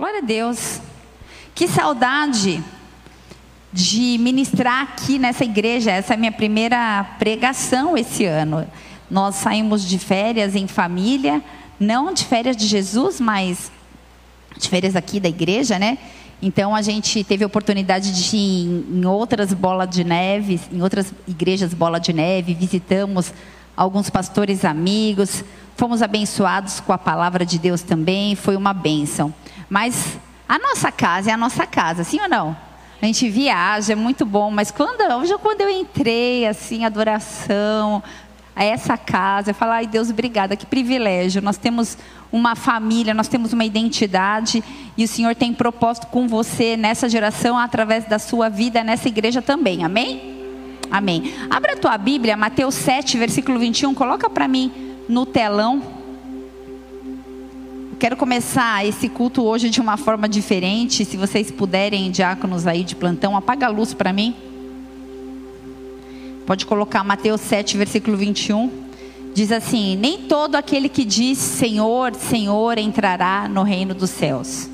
Glória a Deus. Que saudade de ministrar aqui nessa igreja. Essa é a minha primeira pregação esse ano. Nós saímos de férias em família, não de férias de Jesus, mas de férias aqui da igreja, né? Então a gente teve a oportunidade de ir em outras bolas de neve, em outras igrejas bola de neve, visitamos alguns pastores amigos, fomos abençoados com a palavra de Deus também, foi uma bênção. Mas a nossa casa é a nossa casa, sim ou não? A gente viaja, é muito bom, mas quando, hoje, quando eu entrei, assim, adoração, a essa casa, eu falo, ai Deus, obrigada, que privilégio. Nós temos uma família, nós temos uma identidade e o Senhor tem propósito com você nessa geração, através da sua vida, nessa igreja também, amém? Amém. Abra a tua Bíblia, Mateus 7, versículo 21, coloca para mim no telão. Quero começar esse culto hoje de uma forma diferente. Se vocês puderem, diáconos aí de plantão, apaga a luz para mim. Pode colocar Mateus 7, versículo 21. Diz assim: Nem todo aquele que diz Senhor, Senhor entrará no reino dos céus.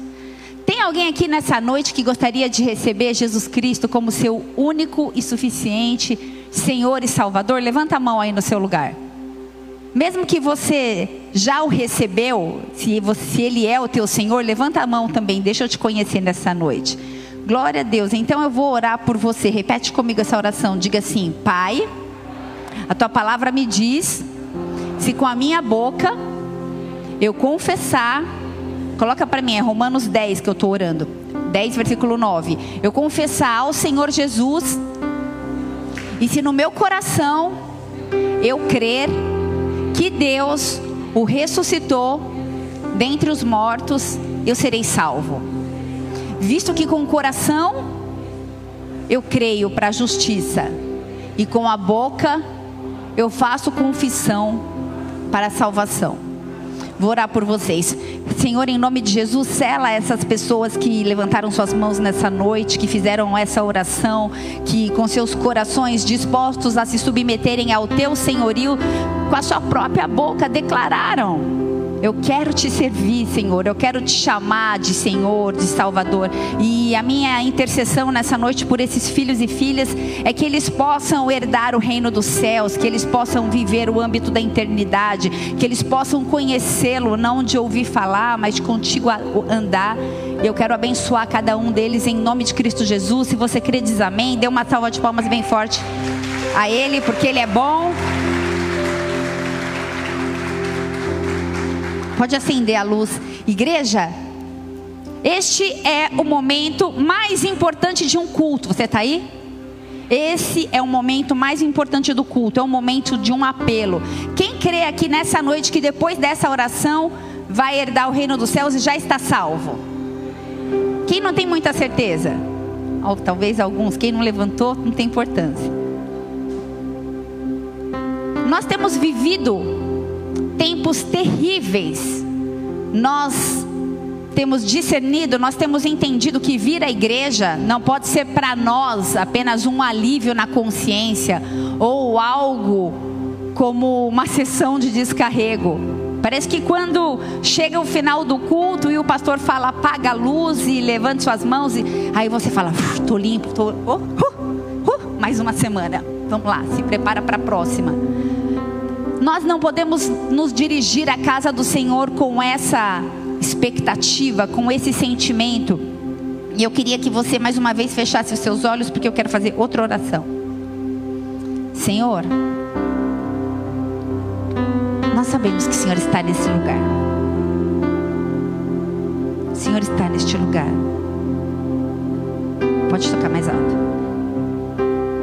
Tem alguém aqui nessa noite que gostaria de receber Jesus Cristo como seu único e suficiente Senhor e Salvador? Levanta a mão aí no seu lugar. Mesmo que você já o recebeu, se, você, se ele é o teu Senhor, levanta a mão também, deixa eu te conhecer nessa noite. Glória a Deus. Então eu vou orar por você. Repete comigo essa oração. Diga assim: Pai, a tua palavra me diz, se com a minha boca eu confessar, coloca para mim, é Romanos 10 que eu estou orando. 10, versículo 9. Eu confessar ao Senhor Jesus, e se no meu coração eu crer que Deus o ressuscitou dentre os mortos, eu serei salvo. Visto que com o coração eu creio para a justiça e com a boca eu faço confissão para a salvação. Vou orar por vocês. Senhor, em nome de Jesus, sela essas pessoas que levantaram suas mãos nessa noite, que fizeram essa oração, que com seus corações dispostos a se submeterem ao teu senhorio, com a sua própria boca declararam eu quero te servir, Senhor. Eu quero te chamar de Senhor, de Salvador. E a minha intercessão nessa noite por esses filhos e filhas é que eles possam herdar o reino dos céus, que eles possam viver o âmbito da eternidade, que eles possam conhecê-lo, não de ouvir falar, mas contigo andar. Eu quero abençoar cada um deles em nome de Cristo Jesus. Se você crê, diz amém. Dê uma salva de palmas bem forte a Ele, porque Ele é bom. Pode acender a luz. Igreja, este é o momento mais importante de um culto. Você está aí? Esse é o momento mais importante do culto, é o momento de um apelo. Quem crê aqui nessa noite que depois dessa oração vai herdar o reino dos céus e já está salvo? Quem não tem muita certeza? Ou talvez alguns, quem não levantou, não tem importância. Nós temos vivido tempos terríveis, nós temos discernido, nós temos entendido que vir à igreja não pode ser para nós apenas um alívio na consciência ou algo como uma sessão de descarrego. Parece que quando chega o final do culto e o pastor fala apaga a luz e levante suas mãos, e aí você fala, estou limpo, tô, oh, uh, uh, mais uma semana. Vamos lá, se prepara para a próxima. Nós não podemos nos dirigir à casa do Senhor com essa expectativa, com esse sentimento. E eu queria que você mais uma vez fechasse os seus olhos, porque eu quero fazer outra oração. Senhor, nós sabemos que o Senhor está nesse lugar. O Senhor está neste lugar. Pode tocar mais alto.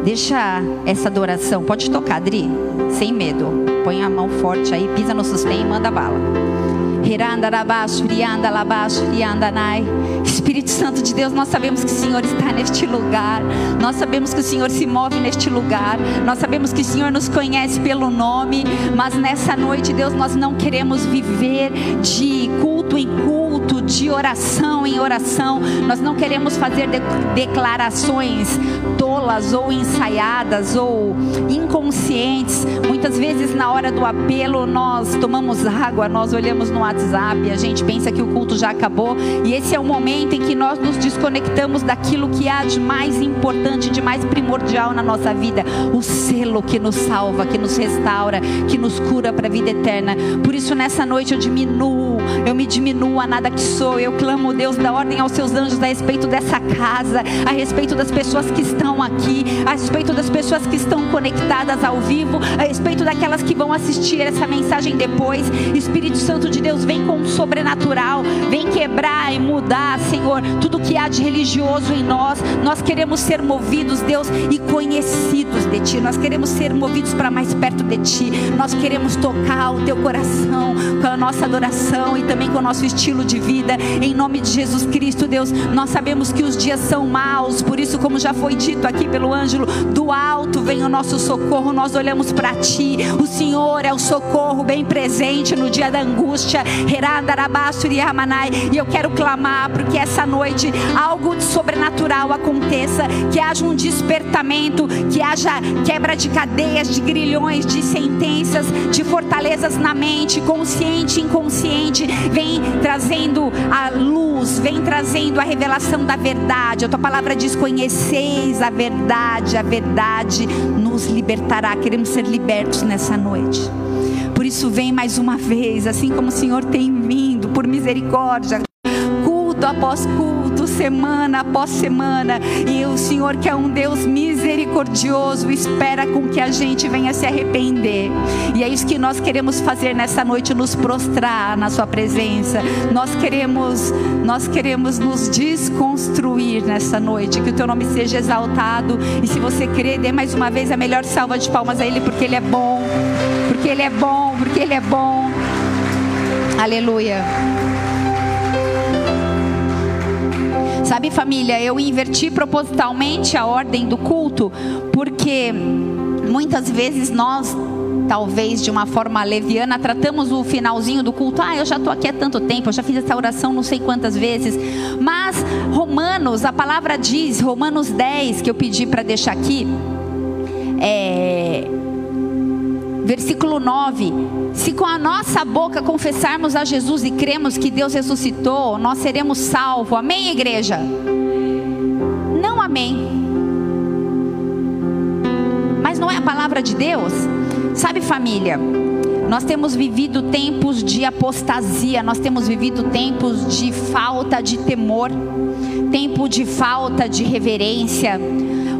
Deixa essa adoração. Pode tocar, Adri, sem medo. Põe a mão forte aí, pisa no sustento e manda bala. Espírito Santo de Deus, nós sabemos que o Senhor está neste lugar. Nós sabemos que o Senhor se move neste lugar. Nós sabemos que o Senhor nos conhece pelo nome. Mas nessa noite, Deus, nós não queremos viver de culto em culto, de oração em oração. Nós não queremos fazer de declarações tolas ou ensaiadas ou inconscientes. Muitas vezes, na hora do apelo, nós tomamos água, nós olhamos no WhatsApp a gente pensa que o culto já acabou, e esse é o momento em que nós nos desconectamos daquilo que há de mais importante, de mais primordial na nossa vida, o selo que nos salva, que nos restaura, que nos cura para a vida eterna. Por isso nessa noite eu diminuo, eu me diminuo a nada que sou, eu clamo Deus da ordem aos seus anjos a respeito dessa casa, a respeito das pessoas que estão aqui, a respeito das pessoas que estão conectadas ao vivo, a respeito daquelas que vão assistir essa mensagem depois. Espírito Santo de Deus, vem com o sobrenatural, vem quebrar e mudar, Senhor, tudo que há de religioso em nós. Nós queremos ser movidos, Deus, e conhecidos de Ti. Nós queremos ser movidos para mais perto de Ti. Nós queremos tocar o Teu coração com a nossa adoração e também com o nosso estilo de vida. Em nome de Jesus Cristo, Deus, nós sabemos que os dias são maus, por isso, como já foi dito aqui pelo ângelo, do alto vem o nosso socorro. Nós olhamos para Ti. O Senhor é o socorro bem presente no dia da angústia. E eu quero clamar porque essa noite algo sobrenatural aconteça, que haja um despertamento, que haja quebra de cadeias, de grilhões, de sentenças, de fortalezas na mente, consciente e inconsciente. Vem trazendo a luz, vem trazendo a revelação da verdade. A tua palavra diz: conheceis a verdade, a verdade nos libertará. Queremos ser libertos nessa noite. Por isso, vem mais uma vez, assim como o Senhor tem vindo, por misericórdia, culto após culto, semana após semana. E o Senhor, que é um Deus misericordioso, espera com que a gente venha se arrepender. E é isso que nós queremos fazer nessa noite, nos prostrar na Sua presença. Nós queremos, nós queremos nos desconstruir nessa noite. Que o Teu nome seja exaltado. E se você crer, dê mais uma vez a melhor salva de palmas a Ele, porque Ele é bom porque Ele é bom, porque Ele é bom. Aleluia. Sabe, família, eu inverti propositalmente a ordem do culto, porque muitas vezes nós, talvez de uma forma leviana, tratamos o finalzinho do culto. Ah, eu já estou aqui há tanto tempo, eu já fiz essa oração não sei quantas vezes. Mas Romanos, a palavra diz, Romanos 10, que eu pedi para deixar aqui, é Versículo 9: Se com a nossa boca confessarmos a Jesus e cremos que Deus ressuscitou, nós seremos salvos. Amém, igreja? Não amém. Mas não é a palavra de Deus? Sabe, família? Nós temos vivido tempos de apostasia, nós temos vivido tempos de falta de temor, tempo de falta de reverência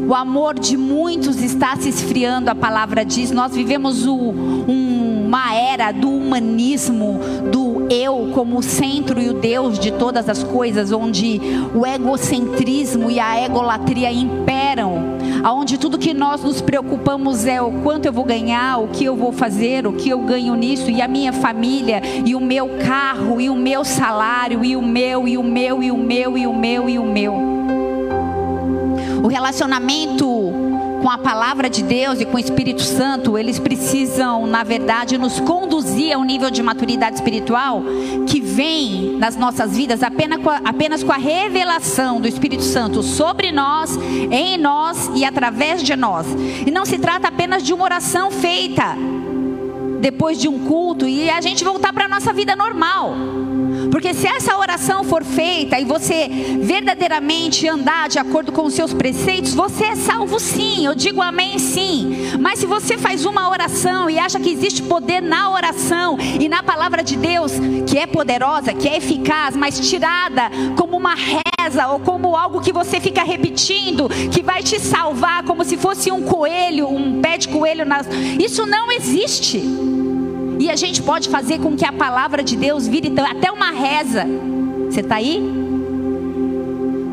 o amor de muitos está se esfriando, a palavra diz. Nós vivemos o, um, uma era do humanismo, do eu como o centro e o Deus de todas as coisas, onde o egocentrismo e a egolatria imperam, aonde tudo que nós nos preocupamos é o quanto eu vou ganhar, o que eu vou fazer, o que eu ganho nisso, e a minha família, e o meu carro, e o meu salário, e o meu, e o meu, e o meu, e o meu, e o meu. O relacionamento com a palavra de Deus e com o Espírito Santo, eles precisam, na verdade, nos conduzir a um nível de maturidade espiritual que vem nas nossas vidas apenas com a, apenas com a revelação do Espírito Santo sobre nós, em nós e através de nós. E não se trata apenas de uma oração feita depois de um culto e a gente voltar para a nossa vida normal. Porque se essa oração for feita e você verdadeiramente andar de acordo com os seus preceitos, você é salvo sim. Eu digo amém sim. Mas se você faz uma oração e acha que existe poder na oração e na palavra de Deus, que é poderosa, que é eficaz, mas tirada como uma reza ou como algo que você fica repetindo, que vai te salvar como se fosse um coelho, um pé de coelho nas... Isso não existe. E a gente pode fazer com que a palavra de Deus vire até uma reza. Você está aí?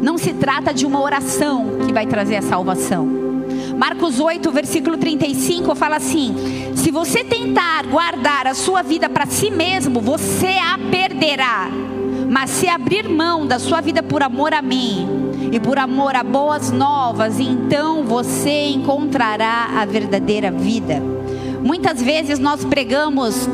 Não se trata de uma oração que vai trazer a salvação. Marcos 8, versículo 35 fala assim: Se você tentar guardar a sua vida para si mesmo, você a perderá. Mas se abrir mão da sua vida por amor a mim e por amor a boas novas, então você encontrará a verdadeira vida. Muitas vezes nós pregamos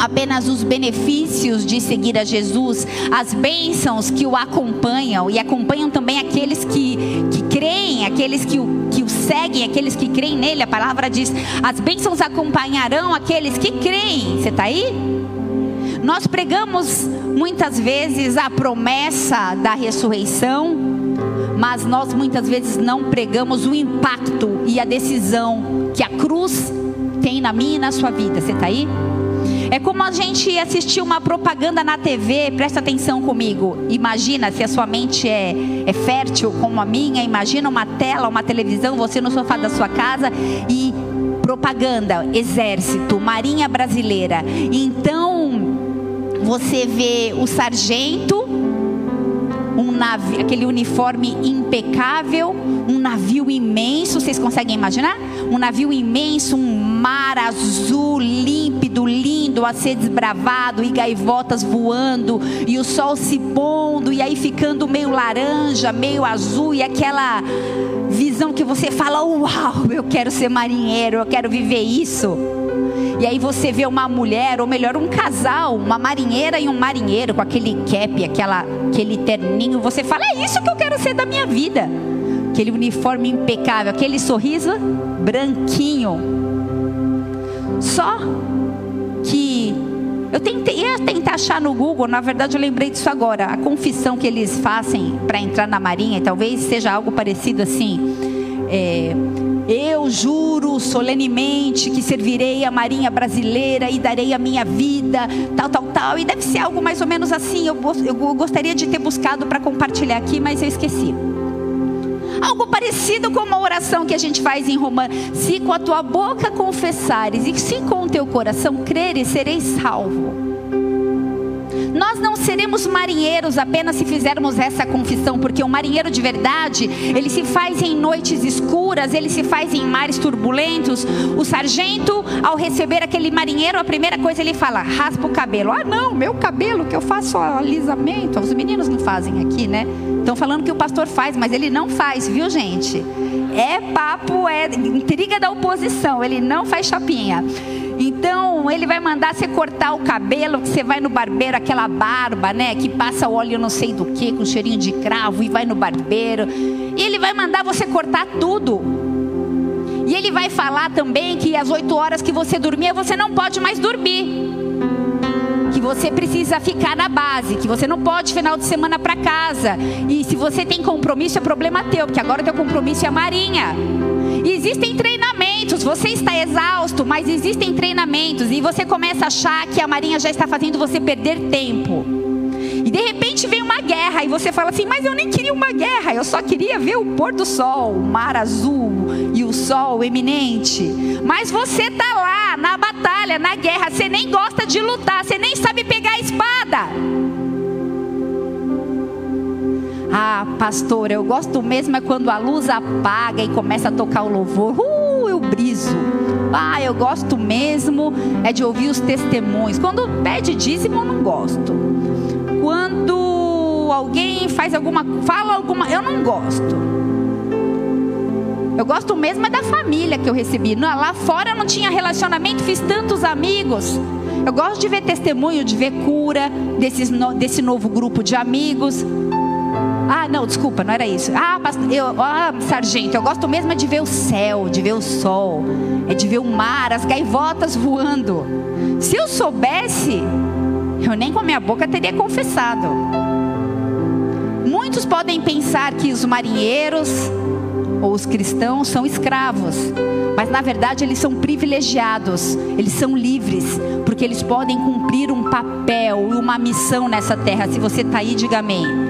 apenas os benefícios de seguir a Jesus, as bênçãos que o acompanham e acompanham também aqueles que, que creem, aqueles que o, que o seguem, aqueles que creem nele. A palavra diz: as bênçãos acompanharão aqueles que creem. Você está aí? Nós pregamos muitas vezes a promessa da ressurreição, mas nós muitas vezes não pregamos o impacto e a decisão que a cruz tem na minha e na sua vida. Você está aí? É como a gente assistir uma propaganda na TV, presta atenção comigo. Imagina se a sua mente é, é fértil como a minha, imagina uma tela, uma televisão, você no sofá da sua casa e propaganda, exército, marinha brasileira. Então você vê o sargento um navio, aquele uniforme impecável, um navio imenso, vocês conseguem imaginar? Um navio imenso, um mar azul, límpido, lindo, a ser desbravado, e gaivotas voando, e o sol se pondo, e aí ficando meio laranja, meio azul, e aquela visão que você fala: Uau, eu quero ser marinheiro, eu quero viver isso. E aí você vê uma mulher, ou melhor, um casal, uma marinheira e um marinheiro com aquele cap, aquela, aquele terninho. Você fala: é isso que eu quero ser da minha vida. Aquele uniforme impecável, aquele sorriso branquinho. Só que eu tentei, ia tentar achar no Google, na verdade eu lembrei disso agora. A confissão que eles fazem para entrar na marinha, e talvez seja algo parecido assim. É, eu juro solenemente que servirei a Marinha Brasileira e darei a minha vida, tal, tal, tal. E deve ser algo mais ou menos assim. Eu, eu gostaria de ter buscado para compartilhar aqui, mas eu esqueci. Algo parecido com uma oração que a gente faz em Romanos. Se com a tua boca confessares e se com o teu coração creres, sereis salvo. Não seremos marinheiros apenas se fizermos essa confissão, porque o marinheiro de verdade, ele se faz em noites escuras, ele se faz em mares turbulentos. O sargento, ao receber aquele marinheiro, a primeira coisa ele fala: raspa o cabelo. Ah, não, meu cabelo, que eu faço alisamento. Os meninos não fazem aqui, né? Estão falando que o pastor faz, mas ele não faz, viu, gente? É papo, é intriga da oposição, ele não faz chapinha. Então, ele vai mandar você cortar o cabelo, que você vai no barbeiro, aquela barba, né? Que passa óleo não sei do que, com cheirinho de cravo, e vai no barbeiro. E ele vai mandar você cortar tudo. E ele vai falar também que às 8 horas que você dormia, você não pode mais dormir. Que você precisa ficar na base, que você não pode final de semana para casa. E se você tem compromisso, é problema teu, porque agora teu compromisso é a marinha. E existem treinamentos, você está exausto, mas existem treinamentos e você começa a achar que a marinha já está fazendo você perder tempo. E de repente vem uma guerra e você fala assim: Mas eu nem queria uma guerra, eu só queria ver o pôr do sol, o mar azul e o sol eminente. Mas você está lá na batalha, na guerra, você nem gosta de lutar, você nem sabe pegar a espada. Ah, pastor, eu gosto mesmo é quando a luz apaga e começa a tocar o louvor. Uh, eu briso. Ah, eu gosto mesmo é de ouvir os testemunhos. Quando pede dízimo, eu não gosto. Quando alguém faz alguma, fala alguma, eu não gosto. Eu gosto mesmo é da família que eu recebi. Lá fora eu não tinha relacionamento, fiz tantos amigos. Eu gosto de ver testemunho, de ver cura desses, desse novo grupo de amigos. Ah, não, desculpa, não era isso. Ah, eu, ah, sargento, eu gosto mesmo de ver o céu, de ver o sol, é de ver o mar, as gaivotas voando. Se eu soubesse, eu nem com a minha boca teria confessado. Muitos podem pensar que os marinheiros ou os cristãos são escravos, mas na verdade eles são privilegiados, eles são livres, porque eles podem cumprir um papel e uma missão nessa terra. Se você está aí, diga amém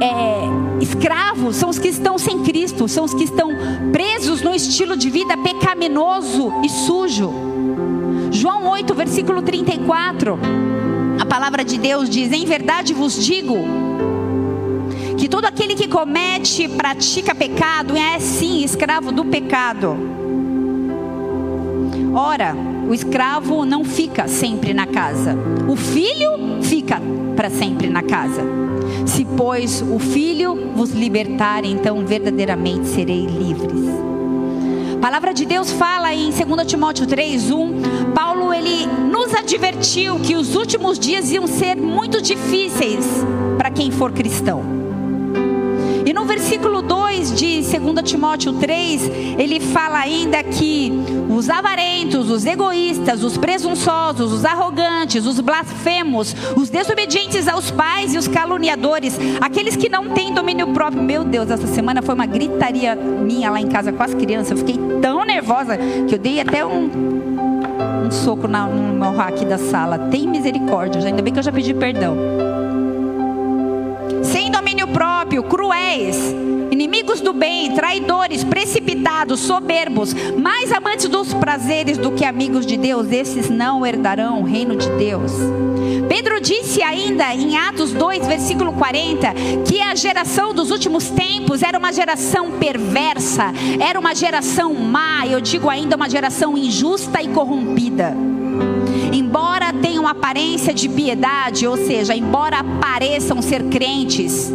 é, escravos são os que estão sem Cristo, são os que estão presos no estilo de vida pecaminoso e sujo. João 8, versículo 34, a palavra de Deus diz: Em verdade vos digo, que todo aquele que comete, pratica pecado, é sim escravo do pecado. Ora, o escravo não fica sempre na casa, o filho fica para sempre na casa. Se, pois, o Filho vos libertar, então verdadeiramente serei livres. A palavra de Deus fala em 2 Timóteo 3:1, Paulo ele nos advertiu que os últimos dias iam ser muito difíceis para quem for cristão. E no versículo 2 de 2 Timóteo 3, ele fala ainda que os avarentos, os egoístas, os presunçosos, os arrogantes, os blasfemos, os desobedientes aos pais e os caluniadores, aqueles que não têm domínio próprio. Meu Deus, essa semana foi uma gritaria minha lá em casa com as crianças. Eu fiquei tão nervosa que eu dei até um, um soco na, no meu rack da sala. Tem misericórdia, ainda bem que eu já pedi perdão. Cruéis, inimigos do bem, traidores, precipitados, soberbos, mais amantes dos prazeres do que amigos de Deus, esses não herdarão o reino de Deus. Pedro disse ainda em Atos 2, versículo 40, que a geração dos últimos tempos era uma geração perversa, era uma geração má, eu digo ainda uma geração injusta e corrompida. Embora tenham aparência de piedade, ou seja, embora pareçam ser crentes,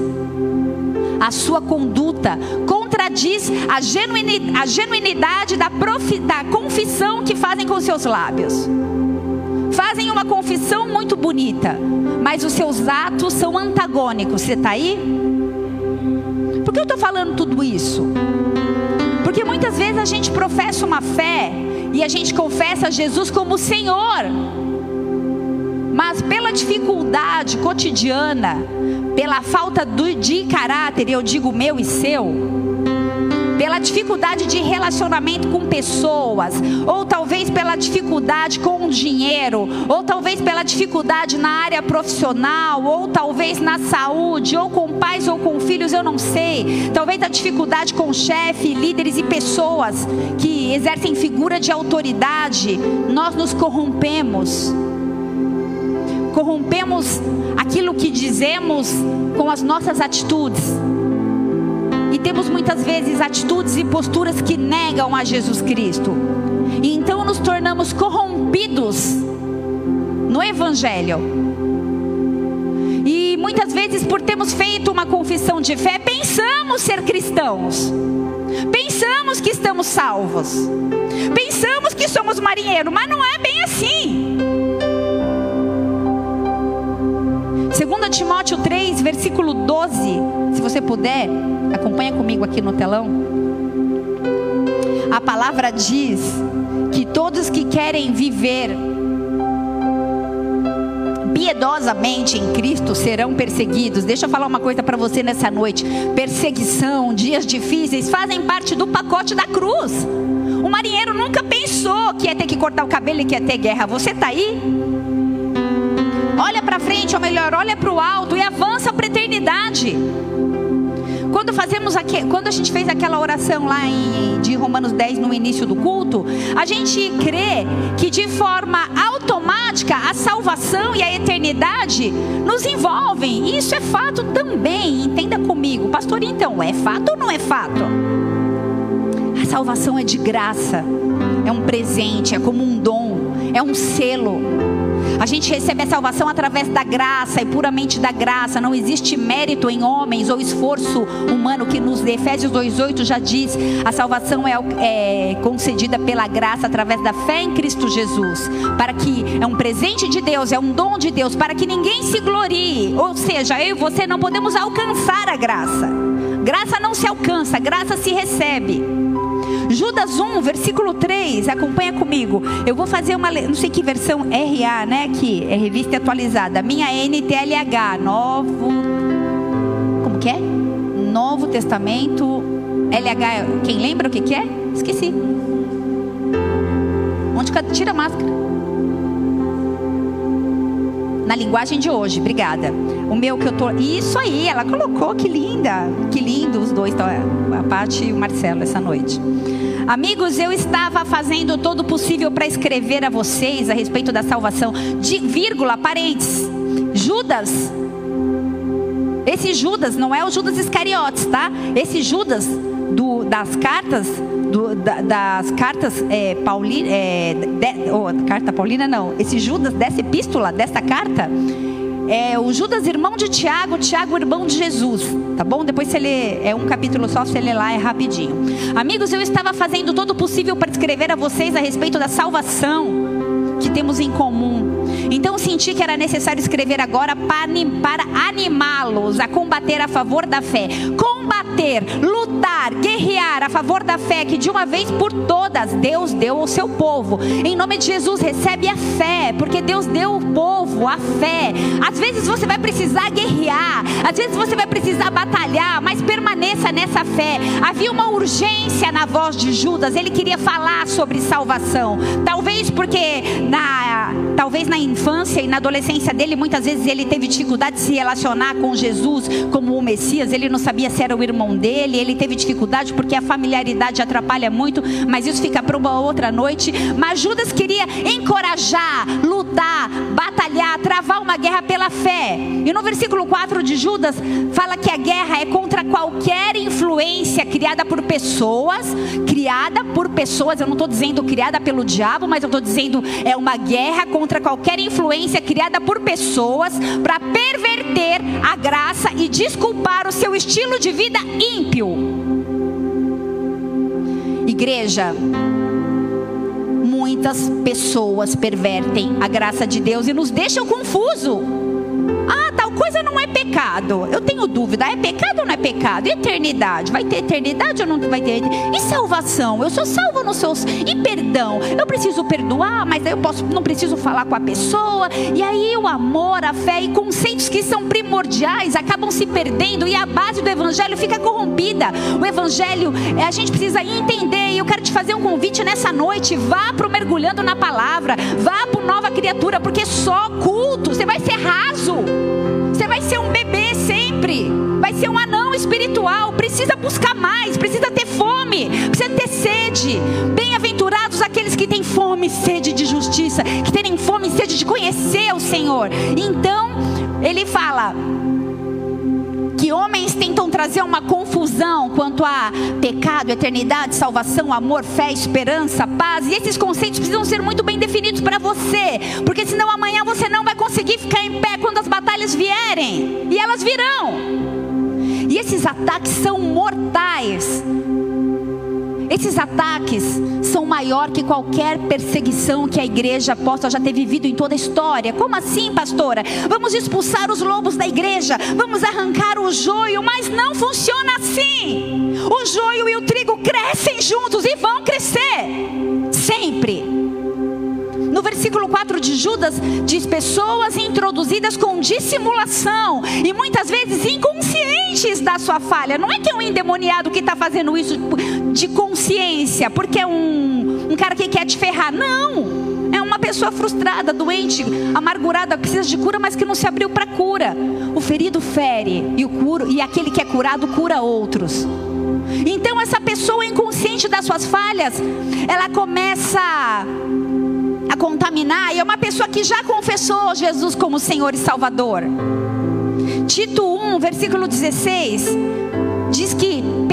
a sua conduta contradiz a, genuinidade, a genuinidade da, profi, da confissão que fazem com seus lábios. Fazem uma confissão muito bonita, mas os seus atos são antagônicos. Você está aí? Por que eu estou falando tudo isso? Porque muitas vezes a gente professa uma fé e a gente confessa Jesus como Senhor, mas pela dificuldade cotidiana, pela falta de caráter, eu digo meu e seu, pela dificuldade de relacionamento com pessoas, ou talvez pela dificuldade com o dinheiro, ou talvez pela dificuldade na área profissional, ou talvez na saúde, ou com pais ou com filhos, eu não sei. Talvez a dificuldade com chefe, líderes e pessoas que exercem figura de autoridade, nós nos corrompemos corrompemos aquilo que dizemos com as nossas atitudes. E temos muitas vezes atitudes e posturas que negam a Jesus Cristo. E então nos tornamos corrompidos no Evangelho. E muitas vezes, por termos feito uma confissão de fé, pensamos ser cristãos. Pensamos que estamos salvos. Pensamos que somos marinheiros, mas não é bem assim. 2 Timóteo 3, versículo 12. Se você puder, acompanha comigo aqui no telão. A palavra diz que todos que querem viver piedosamente em Cristo serão perseguidos. Deixa eu falar uma coisa para você nessa noite: perseguição, dias difíceis fazem parte do pacote da cruz. O marinheiro nunca pensou que ia ter que cortar o cabelo e que ia ter guerra. Você está aí? Olha para frente, ou melhor, olha para o alto e avança para a eternidade. Quando fazemos aqui, quando a gente fez aquela oração lá em, de Romanos 10 no início do culto, a gente crê que de forma automática a salvação e a eternidade nos envolvem. Isso é fato também, entenda comigo. Pastor, então, é fato ou não é fato? A salvação é de graça, é um presente, é como um dom, é um selo. A gente recebe a salvação através da graça e puramente da graça. Não existe mérito em homens ou esforço humano que nos dê. Efésios 2,8 já diz: a salvação é, é concedida pela graça através da fé em Cristo Jesus. Para que é um presente de Deus, é um dom de Deus, para que ninguém se glorie. Ou seja, eu e você não podemos alcançar a graça. Graça não se alcança, graça se recebe. Judas 1, versículo 3, acompanha comigo. Eu vou fazer uma, não sei que versão RA, né? Aqui, é revista atualizada. Minha NTLH, novo. Como que é? Novo Testamento. LH, quem lembra o que, que é? Esqueci. Onde tira a máscara? Na linguagem de hoje. Obrigada. O meu que eu tô. Isso aí, ela colocou, que linda. Que lindo os dois, tá? a Paty e o Marcelo essa noite. Amigos, eu estava fazendo todo o possível para escrever a vocês a respeito da salvação. De vírgula, parentes. Judas. Esse Judas não é o Judas Iscariotes, tá? Esse Judas do, das cartas do, da, das cartas é, Paulina, é, de, oh, carta Paulina não, esse Judas dessa epístola, dessa carta, é o Judas irmão de Tiago, Tiago irmão de Jesus, tá bom? Depois você lê, é um capítulo só, você lê lá, é rapidinho. Amigos, eu estava fazendo todo o possível para escrever a vocês a respeito da salvação que temos em comum. Então senti que era necessário escrever agora para animá-los a combater a favor da fé. Combater, lutar, guerrear a favor da fé que de uma vez por todas Deus deu ao seu povo. Em nome de Jesus, recebe a fé, porque Deus deu ao povo a fé. Às vezes você vai precisar guerrear, às vezes você vai precisar batalhar, mas permaneça nessa fé. Havia uma urgência na voz de Judas, ele queria falar sobre salvação. Talvez porque na talvez na infância e na adolescência dele, muitas vezes ele teve dificuldade de se relacionar com Jesus como o Messias, ele não sabia se era o irmão dele, ele teve dificuldade porque a familiaridade atrapalha muito, mas isso fica para uma outra noite. Mas Judas queria encorajar, lutar, batalhar, travar uma guerra pela fé. E no versículo 4 de Judas fala que a guerra é contra qualquer influência criada por pessoas, criada por pessoas, eu não estou dizendo criada pelo diabo, mas eu estou dizendo é uma guerra contra qualquer influência criada por pessoas para perverter a graça e desculpar o seu estilo de vida ímpio. Igreja, muitas pessoas pervertem a graça de Deus e nos deixam confuso. Coisa não é pecado. Eu tenho dúvida, é pecado ou não é pecado? eternidade, vai ter eternidade ou não vai ter? E salvação? Eu sou salvo nos seus e perdão. Eu preciso perdoar, mas eu posso, não preciso falar com a pessoa. E aí o amor, a fé e conceitos que são primordiais acabam se perdendo e a base do evangelho fica corrompida. O evangelho, é, a gente precisa entender. E eu quero te fazer um convite nessa noite. Vá para o mergulhando na palavra, vá para nova criatura, porque só culto você vai ser raso. Você vai ser um bebê sempre. Vai ser um anão espiritual. Precisa buscar mais. Precisa ter fome. Precisa ter sede. Bem-aventurados aqueles que têm fome e sede de justiça. Que têm fome e sede de conhecer o Senhor. Então, ele fala que homens tentam trazer uma confusão quanto a pecado, eternidade, salvação, amor, fé, esperança, paz, e esses conceitos precisam ser muito bem definidos para você, porque senão amanhã você não vai conseguir ficar em pé quando as batalhas vierem, e elas virão. E esses ataques são mortais. Esses ataques são maior que qualquer perseguição que a igreja possa já ter vivido em toda a história. Como assim, pastora? Vamos expulsar os lobos da igreja, vamos arrancar o joio, mas não funciona assim. O joio e o trigo crescem juntos e vão crescer sempre. No versículo 4 de Judas, diz: pessoas introduzidas com dissimulação e muitas vezes inconscientes da sua falha. Não é que é um endemoniado que está fazendo isso de consciência, porque é um, um cara que quer te ferrar. Não. É uma pessoa frustrada, doente, amargurada, precisa de cura, mas que não se abriu para cura. O ferido fere e o curo e aquele que é curado cura outros. Então essa pessoa inconsciente das suas falhas, ela começa a contaminar, e é uma pessoa que já confessou Jesus como Senhor e Salvador. Tito 1, versículo 16, diz que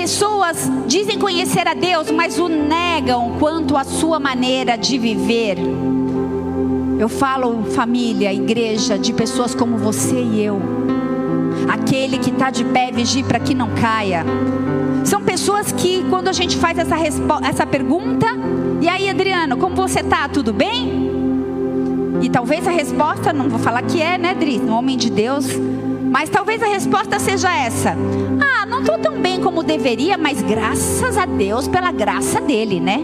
pessoas dizem conhecer a Deus, mas o negam quanto à sua maneira de viver. Eu falo, família, igreja, de pessoas como você e eu. Aquele que está de pé, vigie para que não caia. São pessoas que, quando a gente faz essa, essa pergunta, e aí, Adriano, como você está? Tudo bem? E talvez a resposta, não vou falar que é, né, Dri? Um homem de Deus. Mas talvez a resposta seja essa: Ah, não estou tão bem como deveria, mas graças a Deus pela graça dele, né?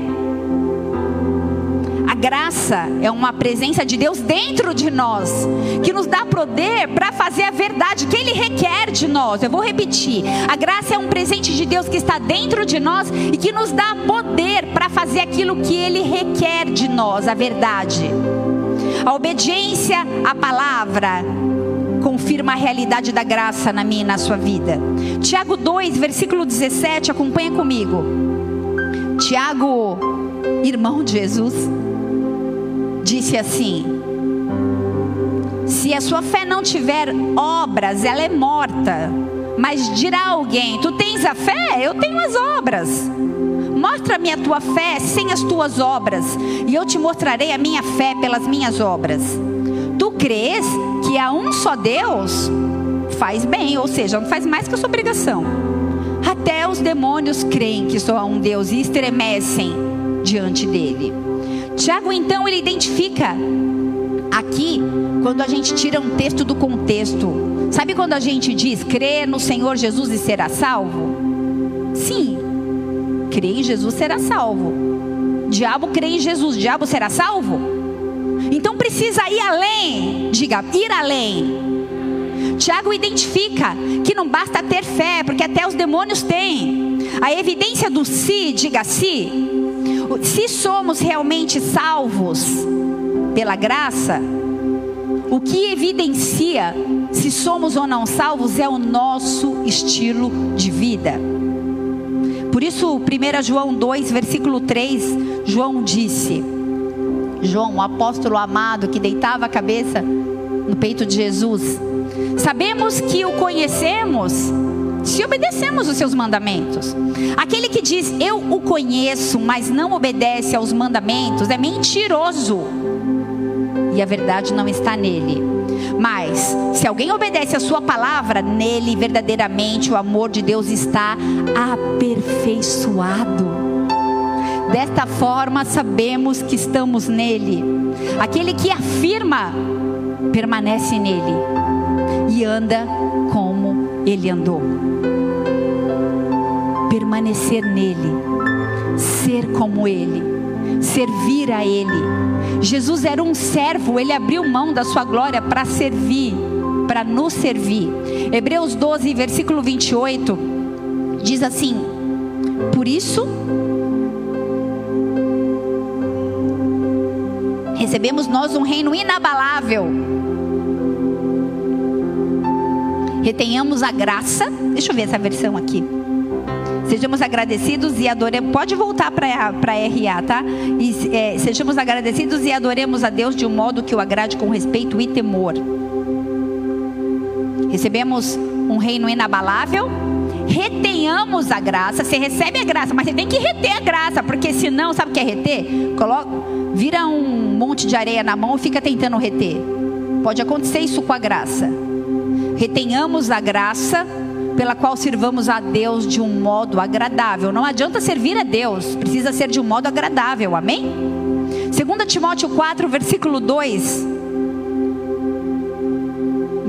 A graça é uma presença de Deus dentro de nós, que nos dá poder para fazer a verdade que Ele requer de nós. Eu vou repetir: a graça é um presente de Deus que está dentro de nós e que nos dá poder para fazer aquilo que Ele requer de nós, a verdade. A obediência à palavra confirma a realidade da graça na minha e na sua vida. Tiago 2, versículo 17, acompanha comigo. Tiago, irmão de Jesus, disse assim: Se a sua fé não tiver obras, ela é morta. Mas dirá alguém: Tu tens a fé? Eu tenho as obras. Mostra-me a tua fé sem as tuas obras, e eu te mostrarei a minha fé pelas minhas obras. Crês que há um só Deus? Faz bem, ou seja, não faz mais que a sua obrigação. Até os demônios creem que só há um Deus e estremecem diante dele. Tiago então ele identifica Aqui, quando a gente tira um texto do contexto, sabe quando a gente diz crê no Senhor Jesus e será salvo? Sim, crê em Jesus será salvo. Diabo crê em Jesus, diabo será salvo? Então precisa ir além. Diga, ir além. Tiago identifica que não basta ter fé, porque até os demônios têm. A evidência do se, diga se. Se somos realmente salvos pela graça, o que evidencia se somos ou não salvos é o nosso estilo de vida. Por isso, 1 João 2, versículo 3, João disse: João, o apóstolo amado que deitava a cabeça no peito de Jesus, sabemos que o conhecemos se obedecemos os seus mandamentos. Aquele que diz eu o conheço, mas não obedece aos mandamentos, é mentiroso. E a verdade não está nele. Mas, se alguém obedece a sua palavra, nele verdadeiramente o amor de Deus está aperfeiçoado. Desta forma sabemos que estamos nele. Aquele que afirma, permanece nele e anda como ele andou. Permanecer nele, ser como ele, servir a ele. Jesus era um servo, ele abriu mão da sua glória para servir, para nos servir. Hebreus 12, versículo 28 diz assim: Por isso recebemos nós um reino inabalável. Retenhamos a graça. Deixa eu ver essa versão aqui. Sejamos agradecidos e adoremos. Pode voltar para RA, tá? E, é, sejamos agradecidos e adoremos a Deus de um modo que o agrade com respeito e temor. Recebemos um reino inabalável. Retenhamos a graça. Você recebe a graça, mas você tem que reter a graça, porque senão, sabe o que é reter? Coloca, vira um monte de areia na mão e fica tentando reter. Pode acontecer isso com a graça. Retenhamos a graça pela qual sirvamos a Deus de um modo agradável. Não adianta servir a Deus, precisa ser de um modo agradável. Amém? 2 Timóteo 4, versículo 2.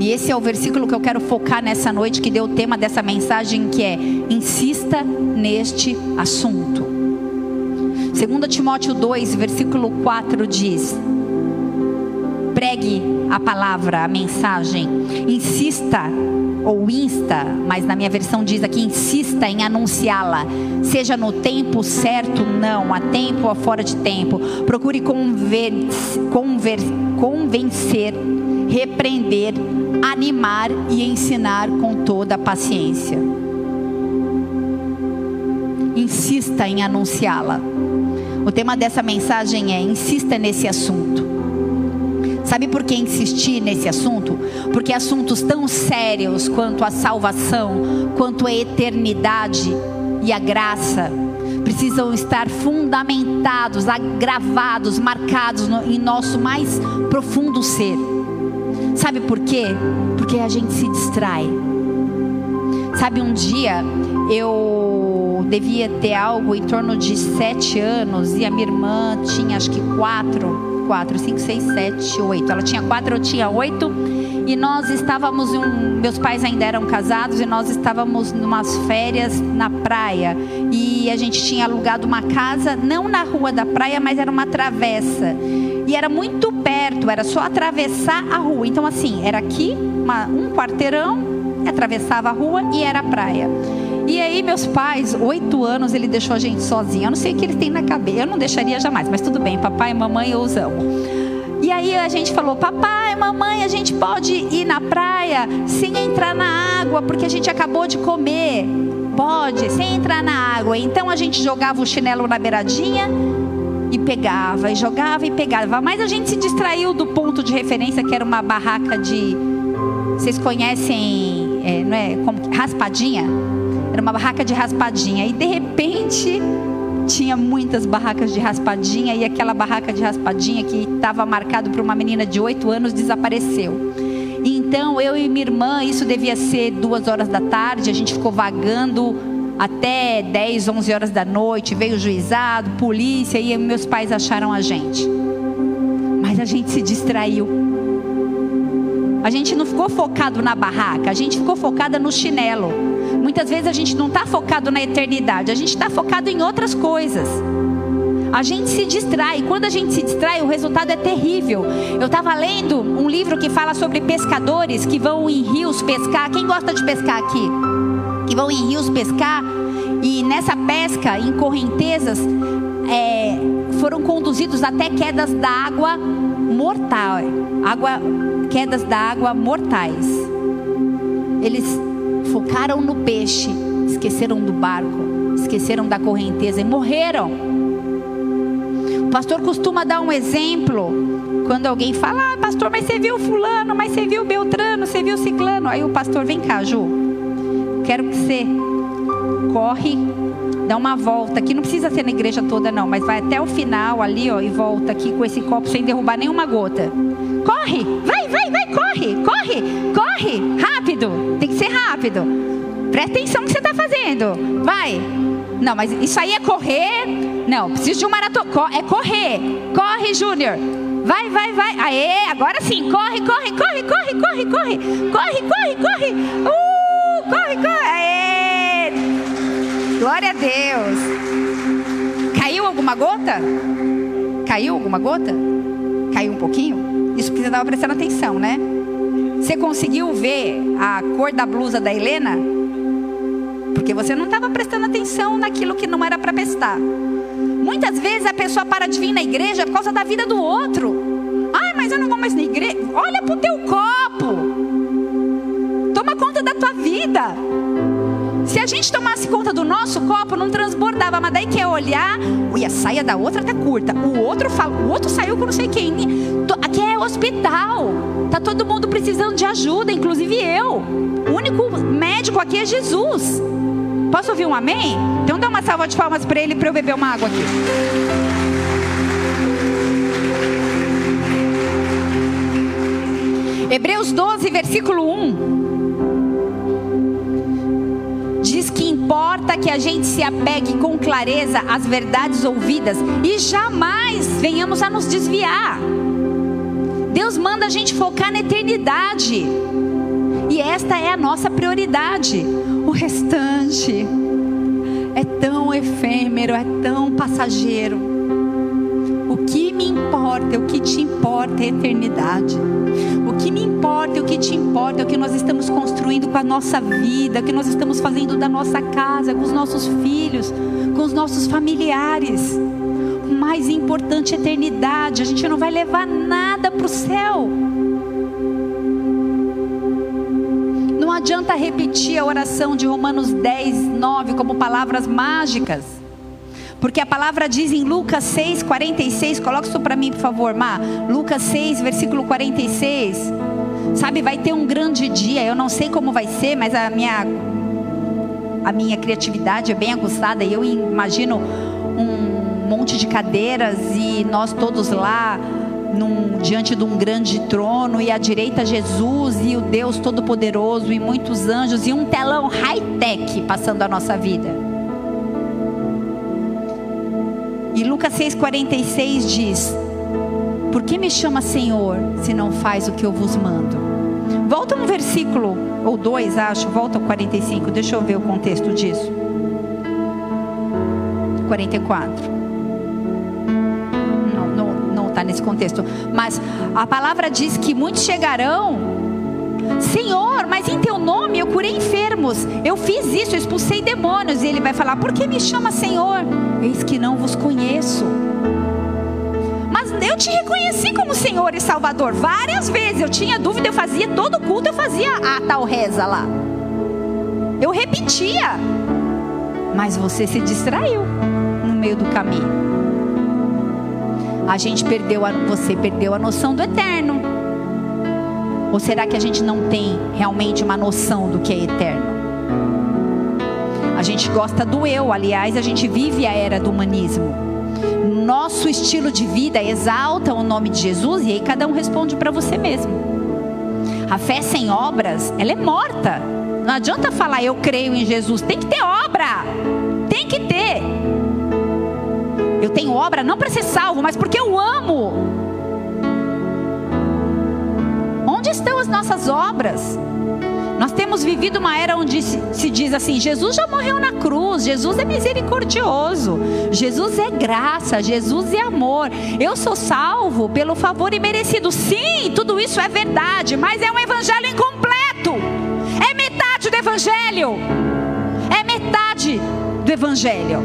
E esse é o versículo que eu quero focar nessa noite, que deu o tema dessa mensagem, que é: insista neste assunto. 2 Timóteo 2, versículo 4 diz: pregue a palavra, a mensagem, insista ou insta, mas na minha versão diz aqui, insista em anunciá-la, seja no tempo certo, não, a tempo ou fora de tempo. Procure conver, conver, convencer, repreender, animar e ensinar com toda a paciência. Insista em anunciá-la. O tema dessa mensagem é: insista nesse assunto. Sabe por que insistir nesse assunto? Porque assuntos tão sérios quanto a salvação, quanto a eternidade e a graça, precisam estar fundamentados, agravados, marcados no, em nosso mais profundo ser. Sabe por quê? Porque a gente se distrai. Sabe, um dia eu devia ter algo em torno de sete anos e a minha irmã tinha acho que quatro quatro, cinco, seis, sete, oito. Ela tinha quatro, eu tinha oito. E nós estávamos, um, meus pais ainda eram casados e nós estávamos numas férias na praia. E a gente tinha alugado uma casa, não na rua da praia, mas era uma travessa. E era muito perto, era só atravessar a rua. Então, assim, era aqui, uma, um quarteirão, atravessava a rua e era a praia. E aí, meus pais, oito anos, ele deixou a gente sozinha. Eu não sei o que ele tem na cabeça. Eu não deixaria jamais, mas tudo bem, papai mamãe eu os amo. E aí a gente falou: Papai, mamãe, a gente pode ir na praia sem entrar na água, porque a gente acabou de comer. Pode, sem entrar na água. Então a gente jogava o chinelo na beiradinha e pegava, e jogava e pegava. Mas a gente se distraiu do ponto de referência que era uma barraca de. Vocês conhecem, é, não é? Como, raspadinha? Era uma barraca de raspadinha. E de repente tinha muitas barracas de raspadinha e aquela barraca de raspadinha que estava marcado para uma menina de 8 anos desapareceu. Então eu e minha irmã, isso devia ser duas horas da tarde, a gente ficou vagando até 10, 11 horas da noite, veio juizado, polícia e meus pais acharam a gente. Mas a gente se distraiu. A gente não ficou focado na barraca, a gente ficou focada no chinelo. Muitas vezes a gente não está focado na eternidade, a gente está focado em outras coisas. A gente se distrai. Quando a gente se distrai, o resultado é terrível. Eu estava lendo um livro que fala sobre pescadores que vão em rios pescar. Quem gosta de pescar aqui? Que vão em rios pescar. E nessa pesca, em correntezas, é, foram conduzidos até quedas da água mortal. Água, quedas da água mortais. Eles focaram no peixe, esqueceram do barco, esqueceram da correnteza e morreram. O pastor costuma dar um exemplo quando alguém fala: ah, pastor, mas você viu Fulano, mas você viu Beltrano, você viu Ciclano. Aí o pastor, vem cá, Ju, quero que você corre, dá uma volta aqui. Não precisa ser na igreja toda, não, mas vai até o final ali, ó, e volta aqui com esse copo sem derrubar nenhuma gota. Corre, vai, vai, vai, corre, corre, corre, rápido. Tem que ser rápido. Presta atenção no que você está fazendo. Vai. Não, mas isso aí é correr. Não, preciso de um maratona. É correr. Corre, Júnior. Vai, vai, vai. Aê, agora sim. Corre, corre, corre, corre, corre, corre. Corre, corre, corre. Uh, corre, corre. Aê. Glória a Deus. Caiu alguma gota? Caiu alguma gota? Caiu um pouquinho? Isso porque você estava prestando atenção, né? Você conseguiu ver a cor da blusa da Helena? Porque você não estava prestando atenção naquilo que não era para prestar. Muitas vezes a pessoa para de vir na igreja por causa da vida do outro. Ai, mas eu não vou mais na igreja. Olha para o teu copo. Toma conta da tua vida. Se a gente tomasse conta do nosso copo, não transbordava. Mas daí quer olhar, ui, a saia da outra tá curta. O outro fala, o outro saiu com não sei quem. Aqui é hospital. Tá todo mundo precisando de ajuda, inclusive eu. O único médico aqui é Jesus. Posso ouvir um amém? Então dá uma salva de palmas para ele para eu beber uma água aqui. Hebreus 12, versículo 1. Importa que a gente se apegue com clareza às verdades ouvidas e jamais venhamos a nos desviar. Deus manda a gente focar na eternidade. E esta é a nossa prioridade. O restante é tão efêmero, é tão passageiro. O que me importa, o que te importa é a eternidade. O que me importa, o que te importa é o que nós estamos construindo com a nossa vida, o que nós estamos fazendo da nossa casa, com os nossos filhos, com os nossos familiares. O mais importante é a eternidade. A gente não vai levar nada para o céu. adianta repetir a oração de Romanos 10, 9 como palavras mágicas. Porque a palavra diz em Lucas 6, 46, coloca isso para mim, por favor, Má. Lucas 6, versículo 46. Sabe, vai ter um grande dia, eu não sei como vai ser, mas a minha a minha criatividade é bem aguçada e eu imagino um monte de cadeiras e nós todos lá num, diante de um grande trono, e à direita Jesus e o Deus Todo-Poderoso, e muitos anjos, e um telão high-tech passando a nossa vida. E Lucas 6,46 diz: Por que me chama Senhor, se não faz o que eu vos mando? Volta um versículo, ou dois, acho, volta ao 45, deixa eu ver o contexto disso. 44. Tá nesse contexto. Mas a palavra diz que muitos chegarão. Senhor, mas em teu nome eu curei enfermos, eu fiz isso, eu expulsei demônios. E ele vai falar: Por que me chama Senhor? Eis que não vos conheço. Mas eu te reconheci como Senhor e Salvador várias vezes. Eu tinha dúvida, eu fazia todo culto, eu fazia a tal reza lá. Eu repetia, mas você se distraiu no meio do caminho a gente perdeu, a, você perdeu a noção do eterno? Ou será que a gente não tem realmente uma noção do que é eterno? A gente gosta do eu, aliás, a gente vive a era do humanismo nosso estilo de vida exalta o nome de Jesus? E aí cada um responde para você mesmo. A fé sem obras, ela é morta. Não adianta falar eu creio em Jesus, tem que ter obra. Tem que ter. Eu tenho obra não para ser salvo, mas porque eu amo. Onde estão as nossas obras? Nós temos vivido uma era onde se diz assim: Jesus já morreu na cruz, Jesus é misericordioso, Jesus é graça, Jesus é amor. Eu sou salvo pelo favor imerecido. Sim, tudo isso é verdade, mas é um evangelho incompleto. É metade do evangelho. É metade do evangelho.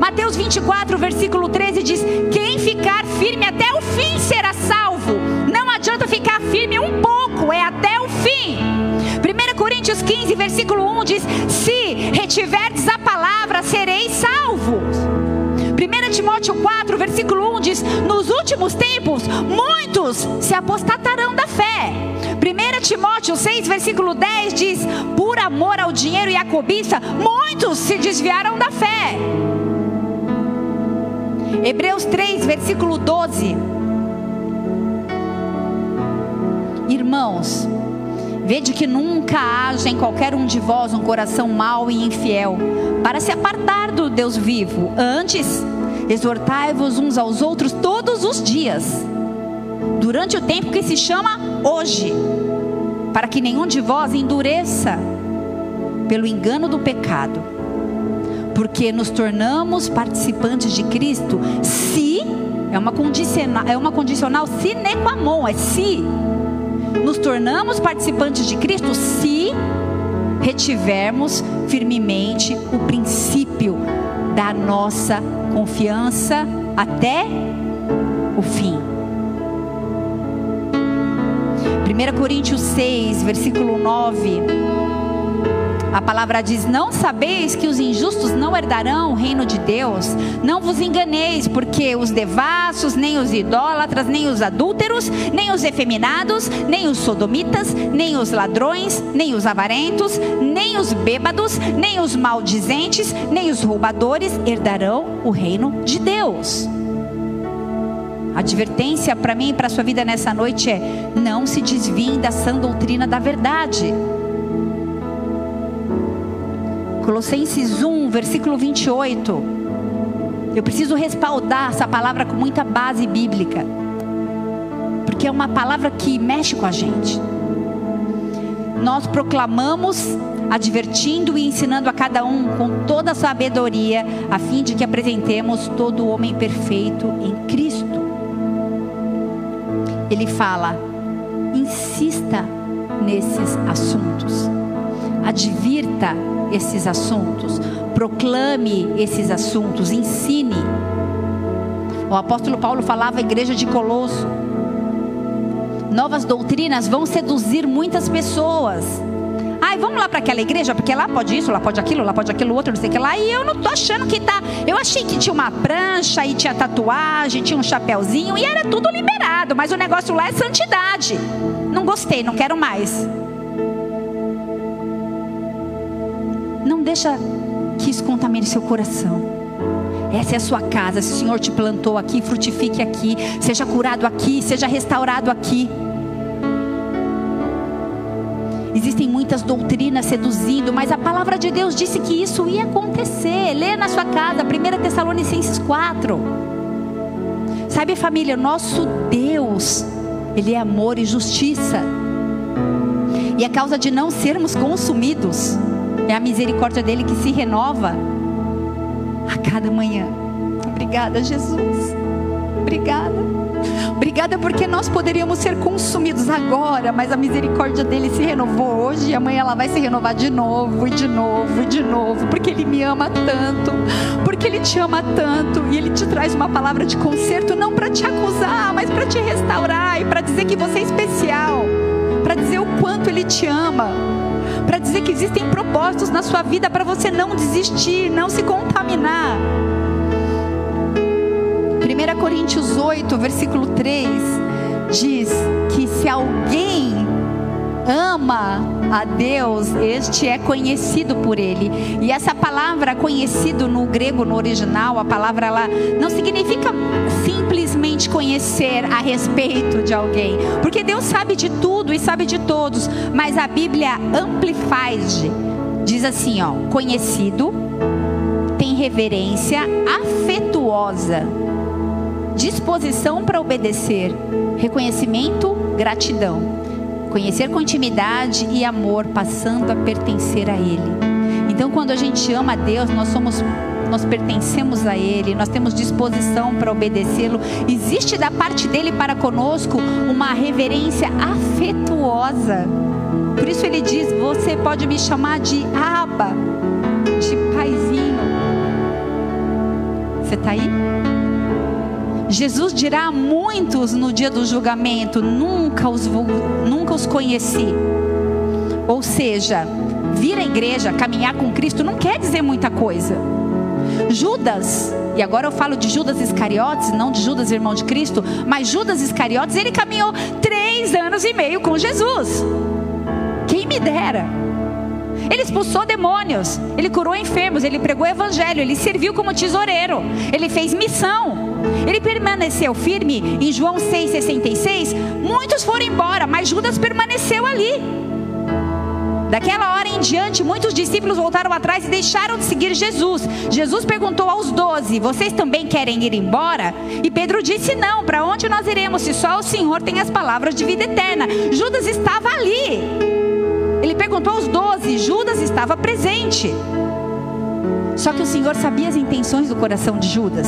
Mateus 24, versículo 13 diz: Quem ficar firme até o fim será salvo. Não adianta ficar firme um pouco, é até o fim. Coríntios 15, versículo 1 diz: Se retiverdes a palavra, sereis salvos. 1 Timóteo 4, versículo 1 diz: Nos últimos tempos, muitos se apostatarão da fé. 1 Timóteo 6, versículo 10 diz: Por amor ao dinheiro e à cobiça, muitos se desviaram da fé. Hebreus 3, versículo 12. Irmãos, Vede que nunca haja em qualquer um de vós um coração mau e infiel, para se apartar do Deus vivo. Antes, exortai-vos uns aos outros todos os dias, durante o tempo que se chama hoje, para que nenhum de vós endureça pelo engano do pecado, porque nos tornamos participantes de Cristo se é uma condicional, é uma condicional sine qua non, é se nos tornamos participantes de Cristo se retivermos firmemente o princípio da nossa confiança até o fim. 1 Coríntios 6, versículo 9 a palavra diz: Não sabeis que os injustos não herdarão o reino de Deus? Não vos enganeis, porque os devassos, nem os idólatras, nem os adúlteros, nem os efeminados, nem os sodomitas, nem os ladrões, nem os avarentos, nem os bêbados, nem os maldizentes, nem os roubadores herdarão o reino de Deus. A advertência para mim e para a sua vida nessa noite é: não se desviem da sã doutrina da verdade. Colossenses 1, versículo 28. Eu preciso respaldar essa palavra com muita base bíblica, porque é uma palavra que mexe com a gente. Nós proclamamos, advertindo e ensinando a cada um com toda a sabedoria, a fim de que apresentemos todo o homem perfeito em Cristo. Ele fala: insista nesses assuntos, advirta esses assuntos, proclame esses assuntos, ensine. O apóstolo Paulo falava à igreja de Colosso: novas doutrinas vão seduzir muitas pessoas. Ai, vamos lá para aquela igreja, porque lá pode isso, lá pode aquilo, lá pode aquilo outro, não sei o que lá. E eu não tô achando que tá. Eu achei que tinha uma prancha, e tinha tatuagem, tinha um chapéuzinho, e era tudo liberado, mas o negócio lá é santidade. Não gostei, não quero mais. Deixa que isso contamine seu coração. Essa é a sua casa. Se o Senhor te plantou aqui, frutifique aqui. Seja curado aqui, seja restaurado aqui. Existem muitas doutrinas seduzindo, mas a palavra de Deus disse que isso ia acontecer. Lê na sua casa, 1 Tessalonicenses 4. Sabe, família, nosso Deus, Ele é amor e justiça. E a causa de não sermos consumidos, é a misericórdia dele que se renova a cada manhã. Obrigada, Jesus. Obrigada. Obrigada porque nós poderíamos ser consumidos agora, mas a misericórdia dele se renovou hoje e amanhã ela vai se renovar de novo e de novo e de novo, porque ele me ama tanto, porque ele te ama tanto e ele te traz uma palavra de conserto não para te acusar, mas para te restaurar e para dizer que você é especial, para dizer o quanto ele te ama para dizer que existem propósitos na sua vida para você não desistir, não se contaminar. 1 Coríntios 8, versículo 3 diz que se alguém ama a Deus, este é conhecido por ele. E essa palavra conhecido no grego, no original, a palavra ela não significa simplesmente conhecer a respeito de alguém, porque Deus sabe de tudo e sabe de todos, mas a Bíblia amplifies, diz assim, ó, conhecido, tem reverência afetuosa, disposição para obedecer, reconhecimento, gratidão. Conhecer com intimidade e amor, passando a pertencer a Ele. Então, quando a gente ama a Deus, nós somos nós pertencemos a Ele, nós temos disposição para obedecê-lo. Existe da parte dele para conosco uma reverência afetuosa. Por isso ele diz: Você pode me chamar de Aba, de paizinho. Você está aí? Jesus dirá a muitos no dia do julgamento: Nunca os, nunca os conheci. Ou seja, vir à igreja, caminhar com Cristo, não quer dizer muita coisa. Judas, e agora eu falo de Judas Iscariotes, não de Judas, irmão de Cristo, mas Judas Iscariotes, ele caminhou três anos e meio com Jesus. Quem me dera. Ele expulsou demônios, ele curou enfermos, ele pregou o evangelho, ele serviu como tesoureiro, ele fez missão. Ele permaneceu firme em João 6,66. Muitos foram embora, mas Judas permaneceu ali. Daquela hora em diante, muitos discípulos voltaram atrás e deixaram de seguir Jesus. Jesus perguntou aos doze: Vocês também querem ir embora? E Pedro disse: Não, para onde nós iremos se só o Senhor tem as palavras de vida eterna? Judas estava ali. Ele perguntou aos doze, Judas estava presente. Só que o Senhor sabia as intenções do coração de Judas.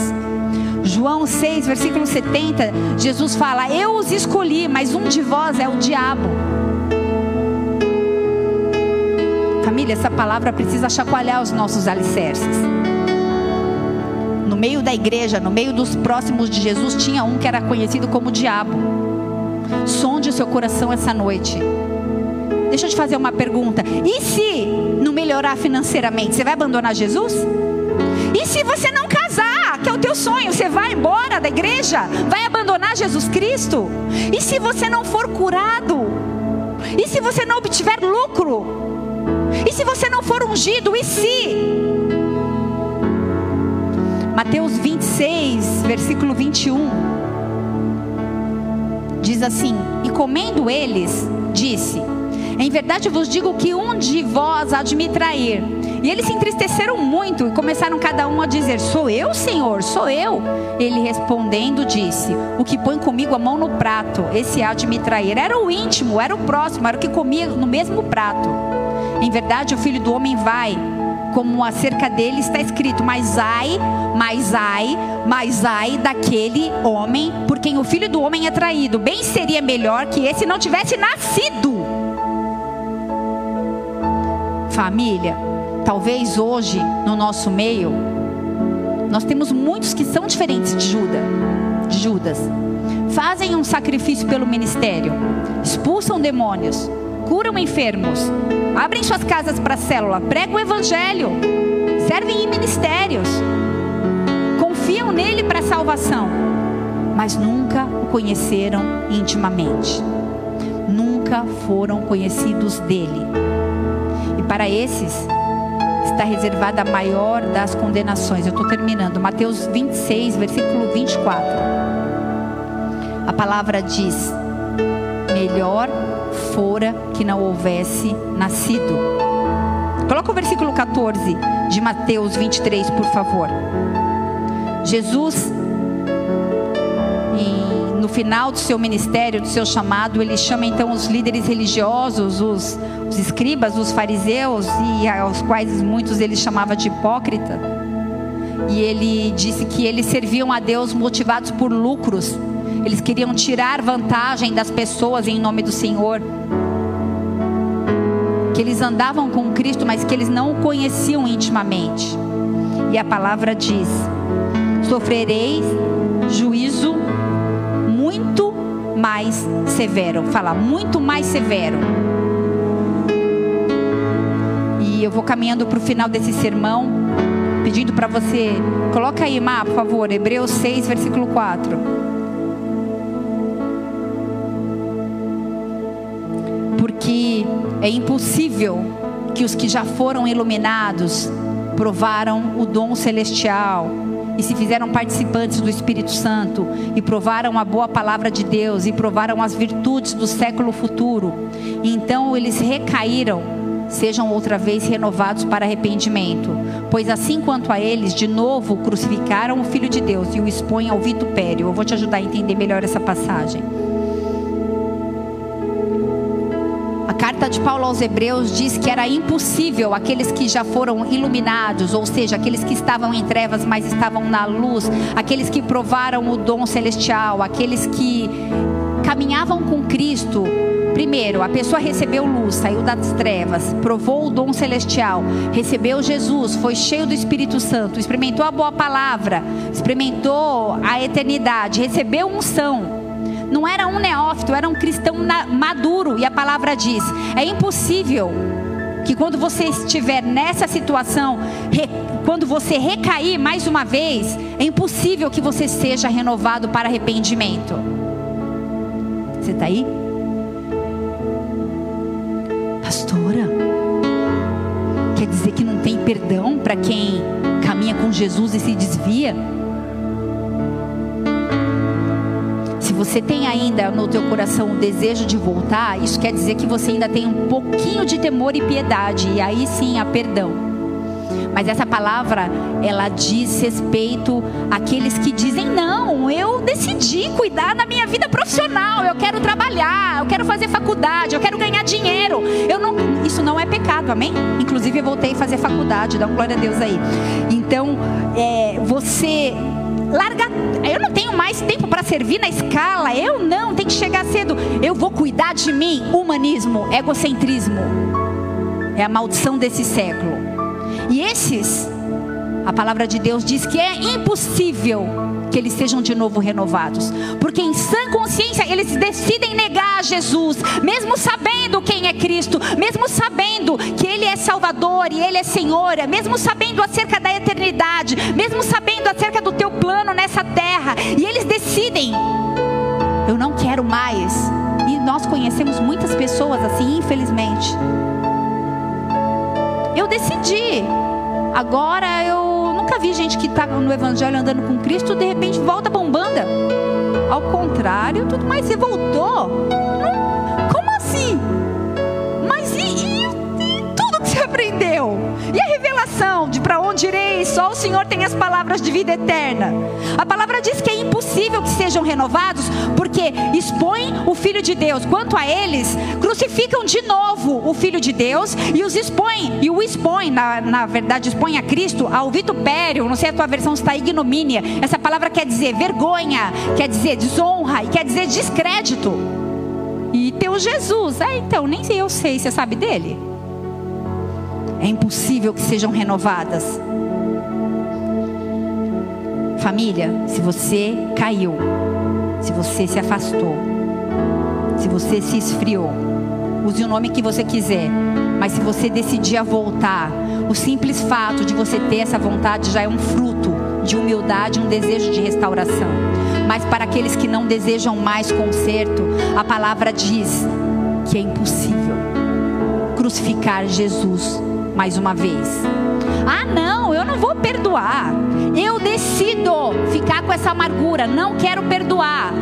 João 6, versículo 70, Jesus fala: Eu os escolhi, mas um de vós é o diabo. Família, essa palavra precisa chacoalhar os nossos alicerces. No meio da igreja, no meio dos próximos de Jesus, tinha um que era conhecido como diabo. Sonde o seu coração essa noite. Deixa eu te fazer uma pergunta. E se não melhorar financeiramente, você vai abandonar Jesus? E se você não casar, que é o teu sonho, você vai embora da igreja? Vai abandonar Jesus Cristo? E se você não for curado? E se você não obtiver lucro? E se você não for ungido, e se? Mateus 26, versículo 21. Diz assim: E comendo eles, disse: Em verdade vos digo que um de vós há de me trair. E eles se entristeceram muito e começaram cada um a dizer: Sou eu, Senhor, sou eu. Ele respondendo disse: O que põe comigo a mão no prato, esse há de me trair. Era o íntimo, era o próximo, era o que comia no mesmo prato. Em verdade, o filho do homem vai, como acerca dele está escrito: Mas ai, mas ai, mas ai daquele homem por quem o filho do homem é traído. Bem seria melhor que esse não tivesse nascido. Família, talvez hoje no nosso meio nós temos muitos que são diferentes de Judas, de Judas. Fazem um sacrifício pelo ministério, expulsam demônios, curam enfermos, abrem suas casas para célula, pregam o evangelho, servem em ministérios, confiam nele para salvação, mas nunca o conheceram intimamente, nunca foram conhecidos dele. Para esses está reservada a maior das condenações. Eu estou terminando. Mateus 26, versículo 24. A palavra diz: Melhor fora que não houvesse nascido. Coloca o versículo 14 de Mateus 23, por favor. Jesus, no final do seu ministério, do seu chamado, ele chama então os líderes religiosos, os, os escribas, os fariseus, e aos quais muitos ele chamava de hipócrita. E ele disse que eles serviam a Deus motivados por lucros eles queriam tirar vantagem das pessoas em nome do Senhor. Que eles andavam com Cristo, mas que eles não o conheciam intimamente. E a palavra diz: sofrereis juízo mais severo. Fala, muito mais severo. E eu vou caminhando para o final desse sermão, pedindo para você, coloca aí, Má, por favor, Hebreus 6, versículo 4. porque é impossível que os que já foram iluminados provaram o dom celestial e se fizeram participantes do Espírito Santo e provaram a boa palavra de Deus e provaram as virtudes do século futuro. E então eles recaíram, sejam outra vez renovados para arrependimento, pois assim quanto a eles, de novo crucificaram o Filho de Deus e o expõem ao vitupério. Eu vou te ajudar a entender melhor essa passagem. A carta de Paulo aos Hebreus diz que era impossível aqueles que já foram iluminados, ou seja, aqueles que estavam em trevas, mas estavam na luz, aqueles que provaram o dom celestial, aqueles que caminhavam com Cristo. Primeiro, a pessoa recebeu luz, saiu das trevas, provou o dom celestial, recebeu Jesus, foi cheio do Espírito Santo, experimentou a boa palavra, experimentou a eternidade, recebeu unção não era um neófito, era um cristão maduro. E a palavra diz: é impossível que quando você estiver nessa situação, quando você recair mais uma vez, é impossível que você seja renovado para arrependimento. Você está aí? Pastora, quer dizer que não tem perdão para quem caminha com Jesus e se desvia? Você tem ainda no teu coração o desejo de voltar, isso quer dizer que você ainda tem um pouquinho de temor e piedade, e aí sim há perdão. Mas essa palavra, ela diz respeito àqueles que dizem: não, eu decidi cuidar da minha vida profissional, eu quero trabalhar, eu quero fazer faculdade, eu quero ganhar dinheiro. Eu não, isso não é pecado, amém? Inclusive, eu voltei a fazer faculdade, dá um glória a Deus aí. Então, é, você larga. Eu não tenho mais tempo para servir na escala. Eu não, tem que chegar cedo. Eu vou cuidar de mim. Humanismo, egocentrismo. É a maldição desse século. E esses, a palavra de Deus diz que é impossível que eles sejam de novo renovados. Porque em sã consciência eles decidem negar Jesus, mesmo sabendo é Cristo, mesmo sabendo que Ele é Salvador e Ele é Senhor, mesmo sabendo acerca da eternidade, mesmo sabendo acerca do teu plano nessa terra, e eles decidem: eu não quero mais. E nós conhecemos muitas pessoas assim, infelizmente. Eu decidi. Agora eu nunca vi gente que está no Evangelho andando com Cristo, de repente volta bombanda. Ao contrário, tudo mais, você voltou. E a revelação de para onde irei? Só o Senhor tem as palavras de vida eterna. A palavra diz que é impossível que sejam renovados, porque expõem o Filho de Deus. Quanto a eles, crucificam de novo o Filho de Deus e os expõem, e o expõem, na, na verdade, expõem a Cristo ao vitupério. Não sei a tua versão está ignomínia. Essa palavra quer dizer vergonha, quer dizer desonra e quer dizer descrédito. E teu Jesus, é então, nem eu sei, você sabe dele? É impossível que sejam renovadas. Família, se você caiu, se você se afastou, se você se esfriou, use o nome que você quiser, mas se você decidir a voltar, o simples fato de você ter essa vontade já é um fruto de humildade, um desejo de restauração. Mas para aqueles que não desejam mais conserto, a palavra diz que é impossível crucificar Jesus mais uma vez. Ah, não, eu não vou perdoar. Eu decido ficar com essa amargura, não quero perdoar.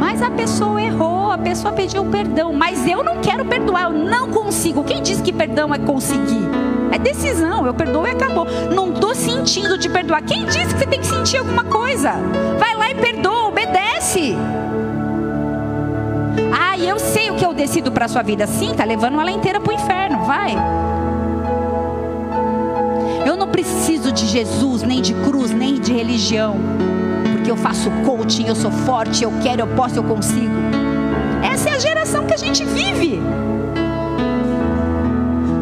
Mas a pessoa errou, a pessoa pediu perdão, mas eu não quero perdoar, eu não consigo. Quem diz que perdão é conseguir? É decisão, eu perdoo e acabou. Não estou sentindo de perdoar. Quem disse que você tem que sentir alguma coisa? Vai lá e perdoa, obedece. Ah, eu sei o que eu decido para sua vida. Sim, tá levando ela inteira para o inferno. Vai. Preciso de Jesus, nem de cruz, nem de religião. Porque eu faço coaching, eu sou forte, eu quero, eu posso, eu consigo. Essa é a geração que a gente vive.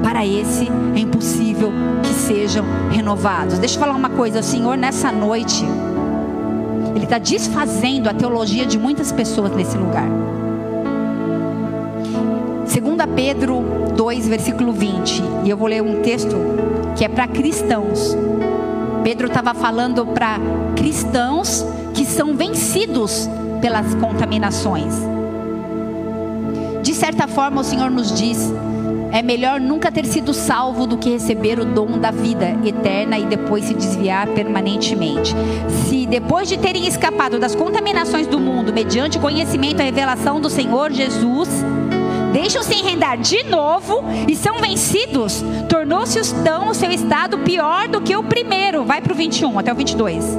Para esse é impossível que sejam renovados. Deixa eu falar uma coisa, o Senhor, nessa noite, Ele está desfazendo a teologia de muitas pessoas nesse lugar. 2 Pedro 2, versículo 20. E eu vou ler um texto que é para cristãos. Pedro estava falando para cristãos que são vencidos pelas contaminações. De certa forma, o Senhor nos diz: é melhor nunca ter sido salvo do que receber o dom da vida eterna e depois se desviar permanentemente. Se depois de terem escapado das contaminações do mundo, mediante conhecimento e revelação do Senhor Jesus, deixam-se enredar de novo e são vencidos, tornou-se então o seu estado pior do que o primeiro. Vai para o 21, até o 22.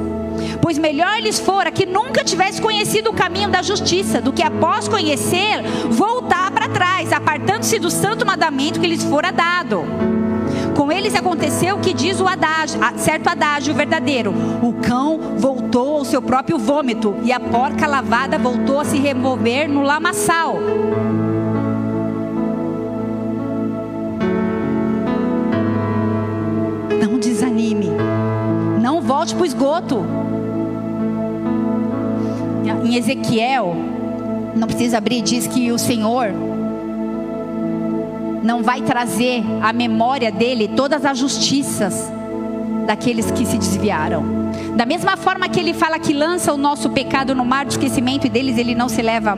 Pois melhor lhes fora que nunca tivesse conhecido o caminho da justiça, do que após conhecer, voltar para trás, apartando-se do santo mandamento que lhes fora dado. Com eles aconteceu o que diz o adágio, certo adágio verdadeiro: o cão voltou ao seu próprio vômito, e a porca lavada voltou a se remover no lamaçal. Volte para o esgoto. Em Ezequiel, não precisa abrir, diz que o Senhor não vai trazer à memória dele todas as justiças daqueles que se desviaram. Da mesma forma que ele fala que lança o nosso pecado no mar de esquecimento e deles ele não se leva,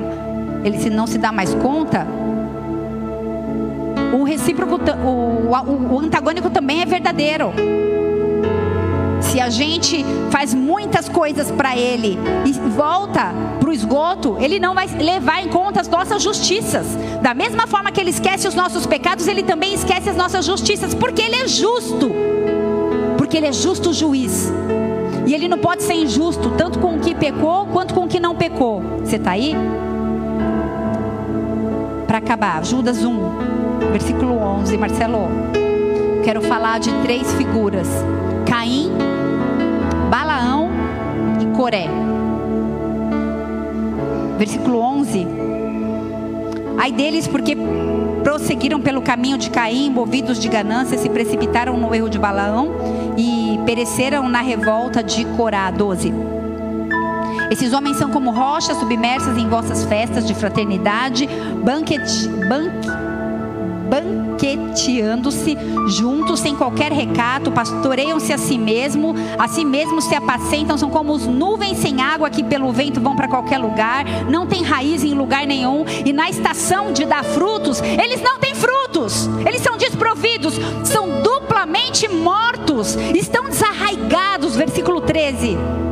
ele não se dá mais conta. O recíproco, o, o, o antagônico também é verdadeiro. Se a gente faz muitas coisas para Ele e volta para o esgoto, Ele não vai levar em conta as nossas justiças. Da mesma forma que Ele esquece os nossos pecados, Ele também esquece as nossas justiças, porque Ele é justo. Porque Ele é justo juiz. E Ele não pode ser injusto, tanto com o que pecou quanto com o que não pecou. Você está aí? Para acabar, Judas 1, versículo 11, Marcelo. Quero falar de três figuras: Caim, Balaão e Coré. Versículo 11. Ai deles, porque prosseguiram pelo caminho de Caim, movidos de ganância, se precipitaram no erro de Balaão e pereceram na revolta de Corá. 12. Esses homens são como rochas submersas em vossas festas de fraternidade, banquete, banque, banqueteando-se juntos sem qualquer recato, pastoreiam-se a si mesmo, a si mesmos se apacentam, são como as nuvens sem água que pelo vento vão para qualquer lugar, não tem raiz em lugar nenhum, e na estação de dar frutos, eles não têm frutos, eles são desprovidos, são duplamente mortos, estão desarraigados, versículo 13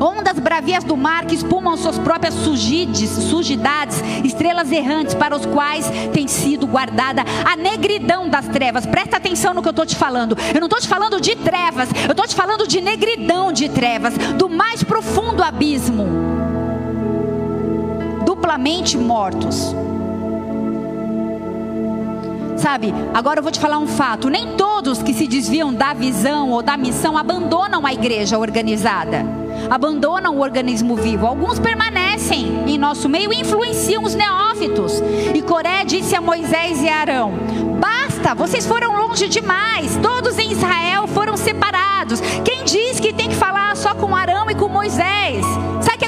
ondas bravias do mar que espumam suas próprias sujides, sujidades, estrelas errantes para os quais tem sido guardada a negridão das trevas. Presta atenção no que eu estou te falando. Eu não estou te falando de trevas, eu estou te falando de negridão de trevas, do mais profundo abismo. Duplamente mortos. Sabe, agora eu vou te falar um fato: nem todos que se desviam da visão ou da missão abandonam a igreja organizada, abandonam o organismo vivo. Alguns permanecem em nosso meio e influenciam os neófitos. E Coré disse a Moisés e Arão: Basta, vocês foram longe demais. Todos em Israel foram separados. Quem diz que tem que falar só com Arão e com Moisés?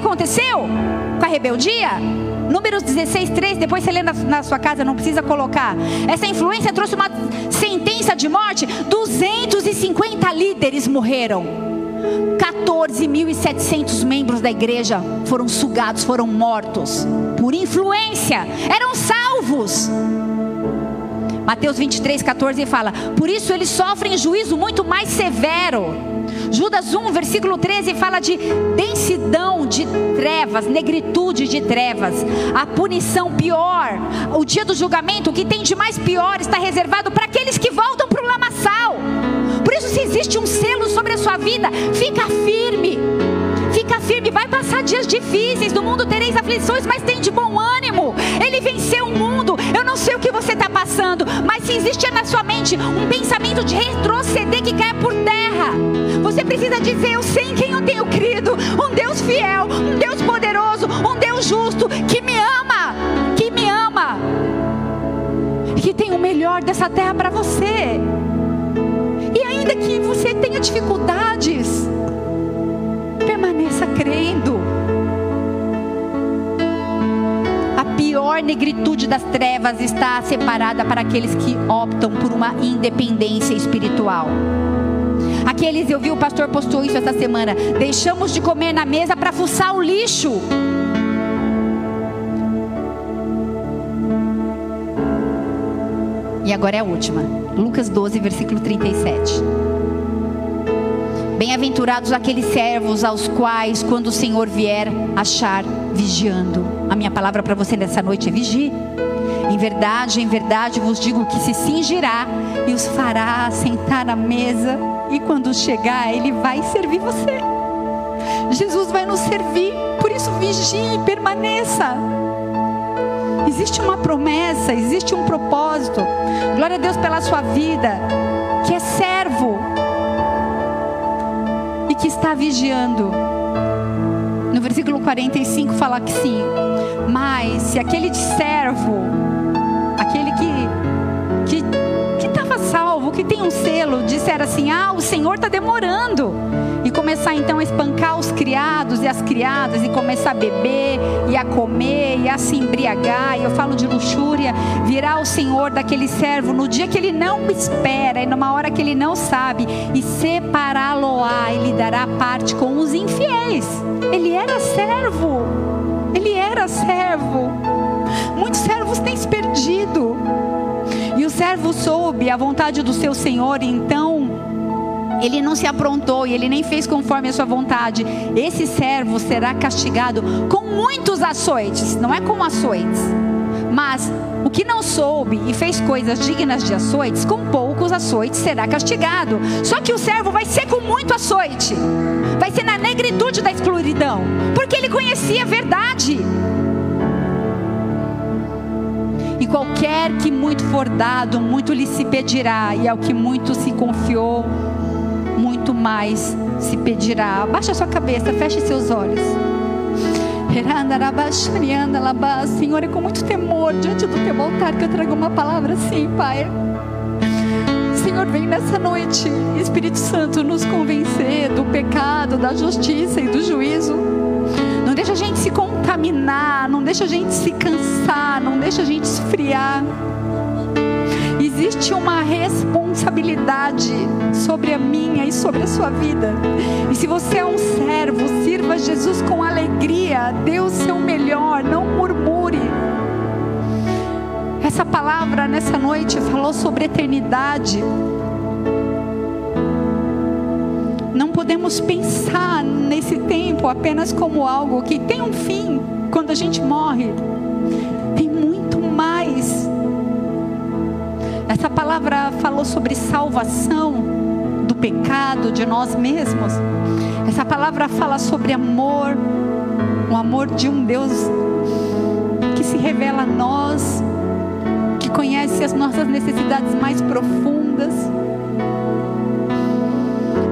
Aconteceu com a rebeldia? Números 16, 3, depois você lê na, na sua casa, não precisa colocar. Essa influência trouxe uma sentença de morte. 250 líderes morreram. 14.700 membros da igreja foram sugados, foram mortos por influência, eram salvos. Mateus 23, 14 fala: Por isso eles sofrem juízo muito mais severo. Judas 1, versículo 13 fala de densidão de trevas, negritude de trevas, a punição pior, o dia do julgamento, o que tem de mais pior está reservado para aqueles que voltam para o lamaçal. Por isso, se existe um selo sobre a sua vida, fica firme. Fica firme, vai passar dias difíceis. No mundo tereis aflições, mas tem de bom ânimo. Ele venceu o mundo. Eu não sei o que você está passando, mas se existe na sua mente um pensamento de retroceder que cai por terra, você precisa dizer: Eu sei em quem eu tenho crido. Um Deus fiel, um Deus poderoso, um Deus justo, que me ama, que me ama, que tem o melhor dessa terra para você. E ainda que você tenha dificuldades, permaneça crendo. A pior negritude das trevas está separada para aqueles que optam por uma independência espiritual. Aqueles, eu vi o pastor postou isso essa semana. Deixamos de comer na mesa para fuçar o lixo. E agora é a última. Lucas 12, versículo 37. Bem-aventurados aqueles servos aos quais, quando o Senhor vier, achar vigiando. A minha palavra para você nessa noite é vigie. Em verdade, em verdade vos digo que se cingirá e os fará sentar à mesa, e quando chegar, ele vai servir você. Jesus vai nos servir. Por isso, vigie, permaneça. Existe uma promessa, existe um propósito. Glória a Deus pela sua vida, vigiando. No versículo 45 fala que sim. Mas se aquele servo, aquele que que estava salvo, que tem um selo, disser assim: "Ah, o Senhor está demorando" começar então a espancar os criados e as criadas e começar a beber e a comer e a se embriagar, e eu falo de luxúria, virá o Senhor daquele servo no dia que ele não espera e numa hora que ele não sabe e separá-lo-á e lhe dará parte com os infiéis. Ele era servo. Ele era servo. Muitos servos têm se perdido. E o servo soube a vontade do seu Senhor, e então ele não se aprontou e ele nem fez conforme a sua vontade, esse servo será castigado com muitos açoites, não é com açoites. Mas o que não soube e fez coisas dignas de açoites, com poucos açoites será castigado. Só que o servo vai ser com muito açoite, vai ser na negritude da escuridão, porque ele conhecia a verdade. E qualquer que muito for dado, muito lhe se pedirá, e ao que muito se confiou, muito mais se pedirá. Abaixa sua cabeça, feche seus olhos. Senhor, é com muito temor diante do teu altar que eu trago uma palavra assim, Pai. Senhor, vem nessa noite, Espírito Santo, nos convencer do pecado, da justiça e do juízo. Não deixa a gente se contaminar, não deixa a gente se cansar, não deixa a gente esfriar existe uma responsabilidade sobre a minha e sobre a sua vida. E se você é um servo, sirva Jesus com alegria, dê o seu melhor, não murmure. Essa palavra nessa noite falou sobre eternidade. Não podemos pensar nesse tempo apenas como algo que tem um fim quando a gente morre. Essa palavra falou sobre salvação do pecado, de nós mesmos. Essa palavra fala sobre amor, o amor de um Deus que se revela a nós, que conhece as nossas necessidades mais profundas.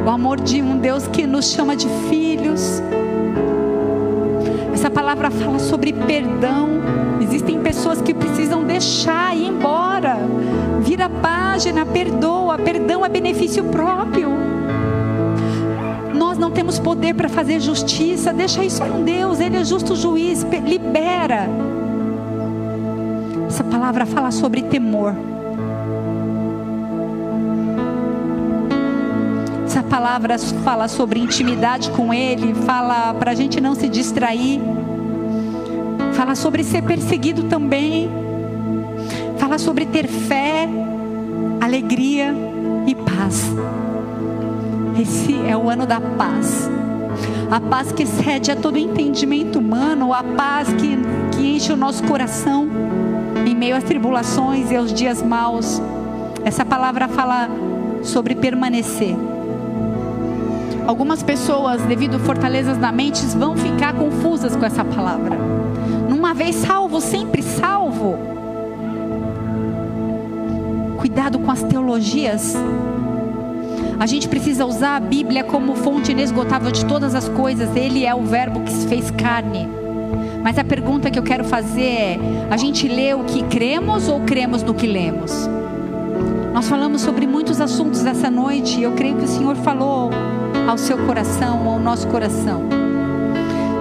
O amor de um Deus que nos chama de filhos. Essa palavra fala sobre perdão. Existem pessoas que precisam deixar ir embora Vira a página, perdoa. Perdão é benefício próprio. Nós não temos poder para fazer justiça. Deixa isso com Deus. Ele é justo juiz. Libera. Essa palavra fala sobre temor. Essa palavra fala sobre intimidade com Ele. Fala para a gente não se distrair. Fala sobre ser perseguido também fala sobre ter fé, alegria e paz. Esse é o ano da paz. A paz que excede a todo entendimento humano, a paz que, que enche o nosso coração em meio às tribulações e aos dias maus. Essa palavra fala sobre permanecer. Algumas pessoas, devido a fortalezas na mente, vão ficar confusas com essa palavra. Numa vez salvo, sempre salvo cuidado com as teologias. A gente precisa usar a Bíblia como fonte inesgotável de todas as coisas. Ele é o Verbo que se fez carne. Mas a pergunta que eu quero fazer é: a gente lê o que cremos ou cremos no que lemos? Nós falamos sobre muitos assuntos essa noite eu creio que o Senhor falou ao seu coração, ao nosso coração.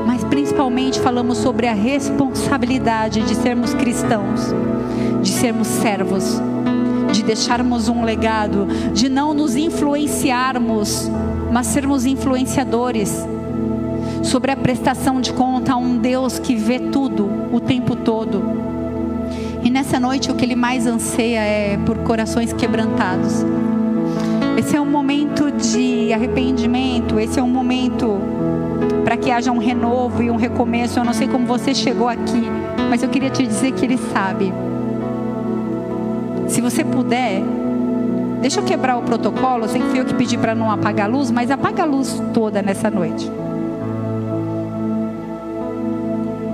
Mas principalmente falamos sobre a responsabilidade de sermos cristãos, de sermos servos de deixarmos um legado, de não nos influenciarmos, mas sermos influenciadores sobre a prestação de conta a um Deus que vê tudo o tempo todo. E nessa noite o que ele mais anseia é por corações quebrantados. Esse é um momento de arrependimento, esse é um momento para que haja um renovo e um recomeço. Eu não sei como você chegou aqui, mas eu queria te dizer que ele sabe. Se você puder, deixa eu quebrar o protocolo. Sei que fui eu que pedi para não apagar a luz, mas apaga a luz toda nessa noite.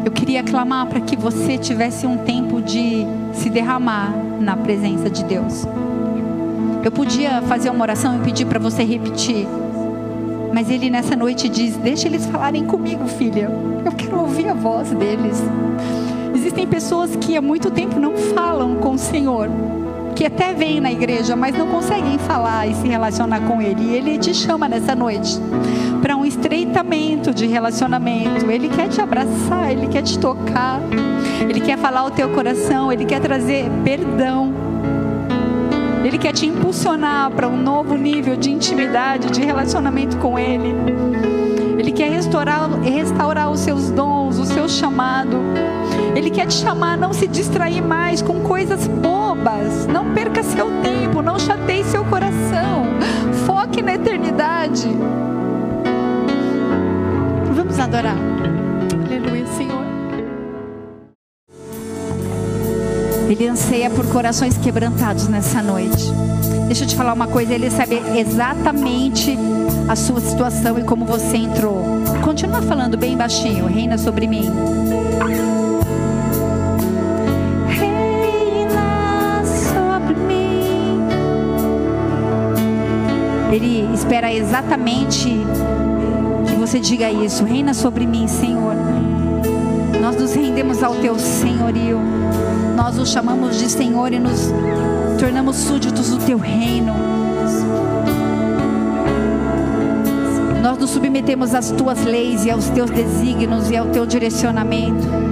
Eu queria clamar para que você tivesse um tempo de se derramar na presença de Deus. Eu podia fazer uma oração e pedir para você repetir. Mas ele nessa noite diz: Deixa eles falarem comigo, filha. Eu quero ouvir a voz deles. Existem pessoas que há muito tempo não falam com o Senhor, que até vêm na igreja, mas não conseguem falar e se relacionar com Ele. E Ele te chama nessa noite para um estreitamento de relacionamento. Ele quer te abraçar, Ele quer te tocar, Ele quer falar o teu coração, Ele quer trazer perdão. Ele quer te impulsionar para um novo nível de intimidade, de relacionamento com Ele. Ele quer restaurar, restaurar os seus dons, o seu chamado. Ele quer te chamar a não se distrair mais com coisas Não perca seu tempo, não chateie seu coração. Foque na eternidade. Vamos adorar. Aleluia, Senhor. Ele anseia por corações quebrantados nessa noite. Deixa eu te falar uma coisa, ele sabe exatamente a sua situação e como você entrou. Continua falando bem baixinho, reina sobre mim. Ele espera exatamente que você diga isso. Reina sobre mim, Senhor. Nós nos rendemos ao teu senhorio nós o chamamos de Senhor e nos tornamos súditos do teu reino. Nós nos submetemos às tuas leis e aos teus desígnios e ao teu direcionamento.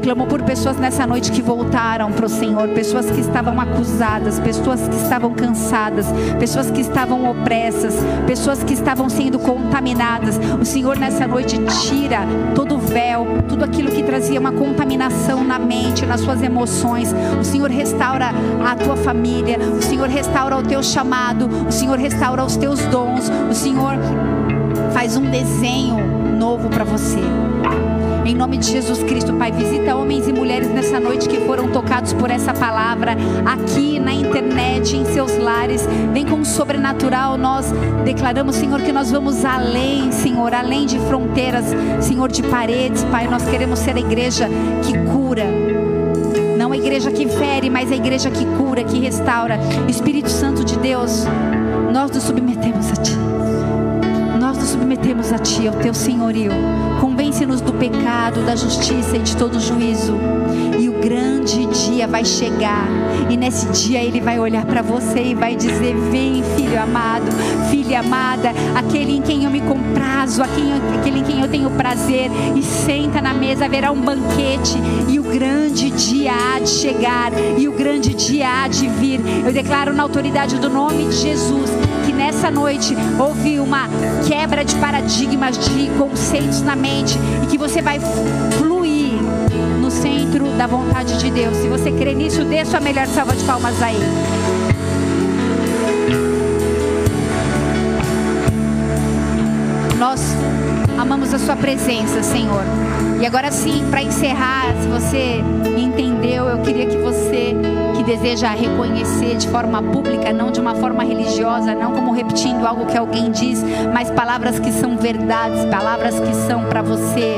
Eu clamo por pessoas nessa noite que voltaram para o Senhor, pessoas que estavam acusadas, pessoas que estavam cansadas, pessoas que estavam opressas, pessoas que estavam sendo contaminadas. O Senhor nessa noite tira todo o véu, tudo aquilo que trazia uma contaminação na mente, nas suas emoções. O Senhor restaura a tua família, o Senhor restaura o teu chamado, o Senhor restaura os teus dons, o Senhor faz um desenho novo para você. Em nome de Jesus Cristo, Pai, visita homens e mulheres nessa noite que foram tocados por essa palavra aqui na internet, em seus lares. Vem com o sobrenatural. Nós declaramos, Senhor, que nós vamos além, Senhor, além de fronteiras, Senhor, de paredes, Pai. Nós queremos ser a igreja que cura. Não a igreja que fere, mas a igreja que cura, que restaura. Espírito Santo de Deus, nós nos submetemos a Ti submetemos a Ti, ao Teu senhorio. Convence-nos do pecado, da justiça e de todo juízo. E o grande dia vai chegar. E nesse dia Ele vai olhar para você e vai dizer: Vem, filho amado, filha amada, aquele em quem eu me comprazo, aquele em quem eu tenho prazer. E senta na mesa, haverá um banquete. E o grande dia há de chegar. E o grande dia há de vir. Eu declaro na autoridade do nome de Jesus nessa noite houve uma quebra de paradigmas, de conceitos na mente e que você vai fluir no centro da vontade de Deus. Se você crê nisso, dê sua melhor salva de palmas aí. Nós amamos a sua presença, Senhor. E agora sim, para encerrar, se você entendeu, eu queria que você que deseja reconhecer de forma pública, não de uma forma religiosa, não como repetindo algo que alguém diz, mas palavras que são verdades, palavras que são para você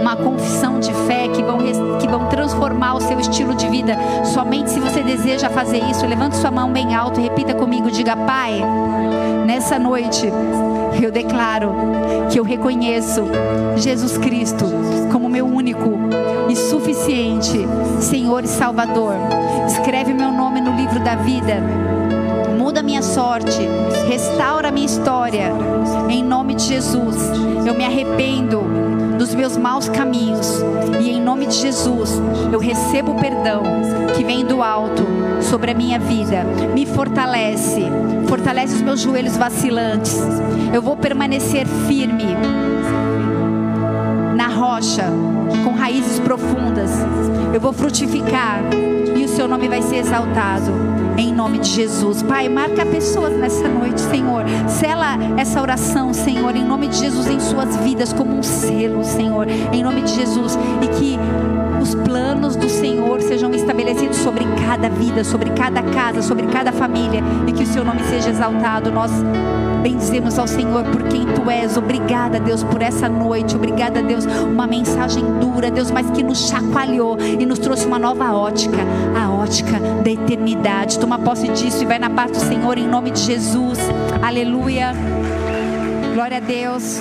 uma confissão de fé que vão, que vão transformar o seu estilo de vida. Somente se você deseja fazer isso, levante sua mão bem alto e repita comigo: diga, Pai, nessa noite eu declaro que eu reconheço Jesus Cristo como meu único e suficiente Senhor e Salvador. Escreve meu nome no livro da vida. Muda minha sorte, restaura minha história. Em nome de Jesus, eu me arrependo dos meus maus caminhos e em nome de Jesus, eu recebo o perdão que vem do alto sobre a minha vida. Me fortalece, fortalece os meus joelhos vacilantes. Eu vou permanecer firme na rocha, com raízes profundas. Eu vou frutificar e o seu nome vai ser exaltado. Em nome de Jesus. Pai, marca pessoas nessa noite, Senhor. Sela essa oração, Senhor, em nome de Jesus, em suas vidas, como um selo, Senhor, em nome de Jesus. E que os planos do Senhor sejam estabelecidos sobre cada vida, sobre cada casa, sobre cada família. E que o seu nome seja exaltado. Nós bendizemos ao Senhor por quem tu és. Obrigada, Deus, por essa noite. Obrigada, Deus, uma mensagem dura, Deus, mas que nos chacoalhou e nos trouxe uma nova ótica, a ótica da eternidade. Toma posse disso e vai na paz do Senhor em nome de Jesus. Aleluia. Glória a Deus.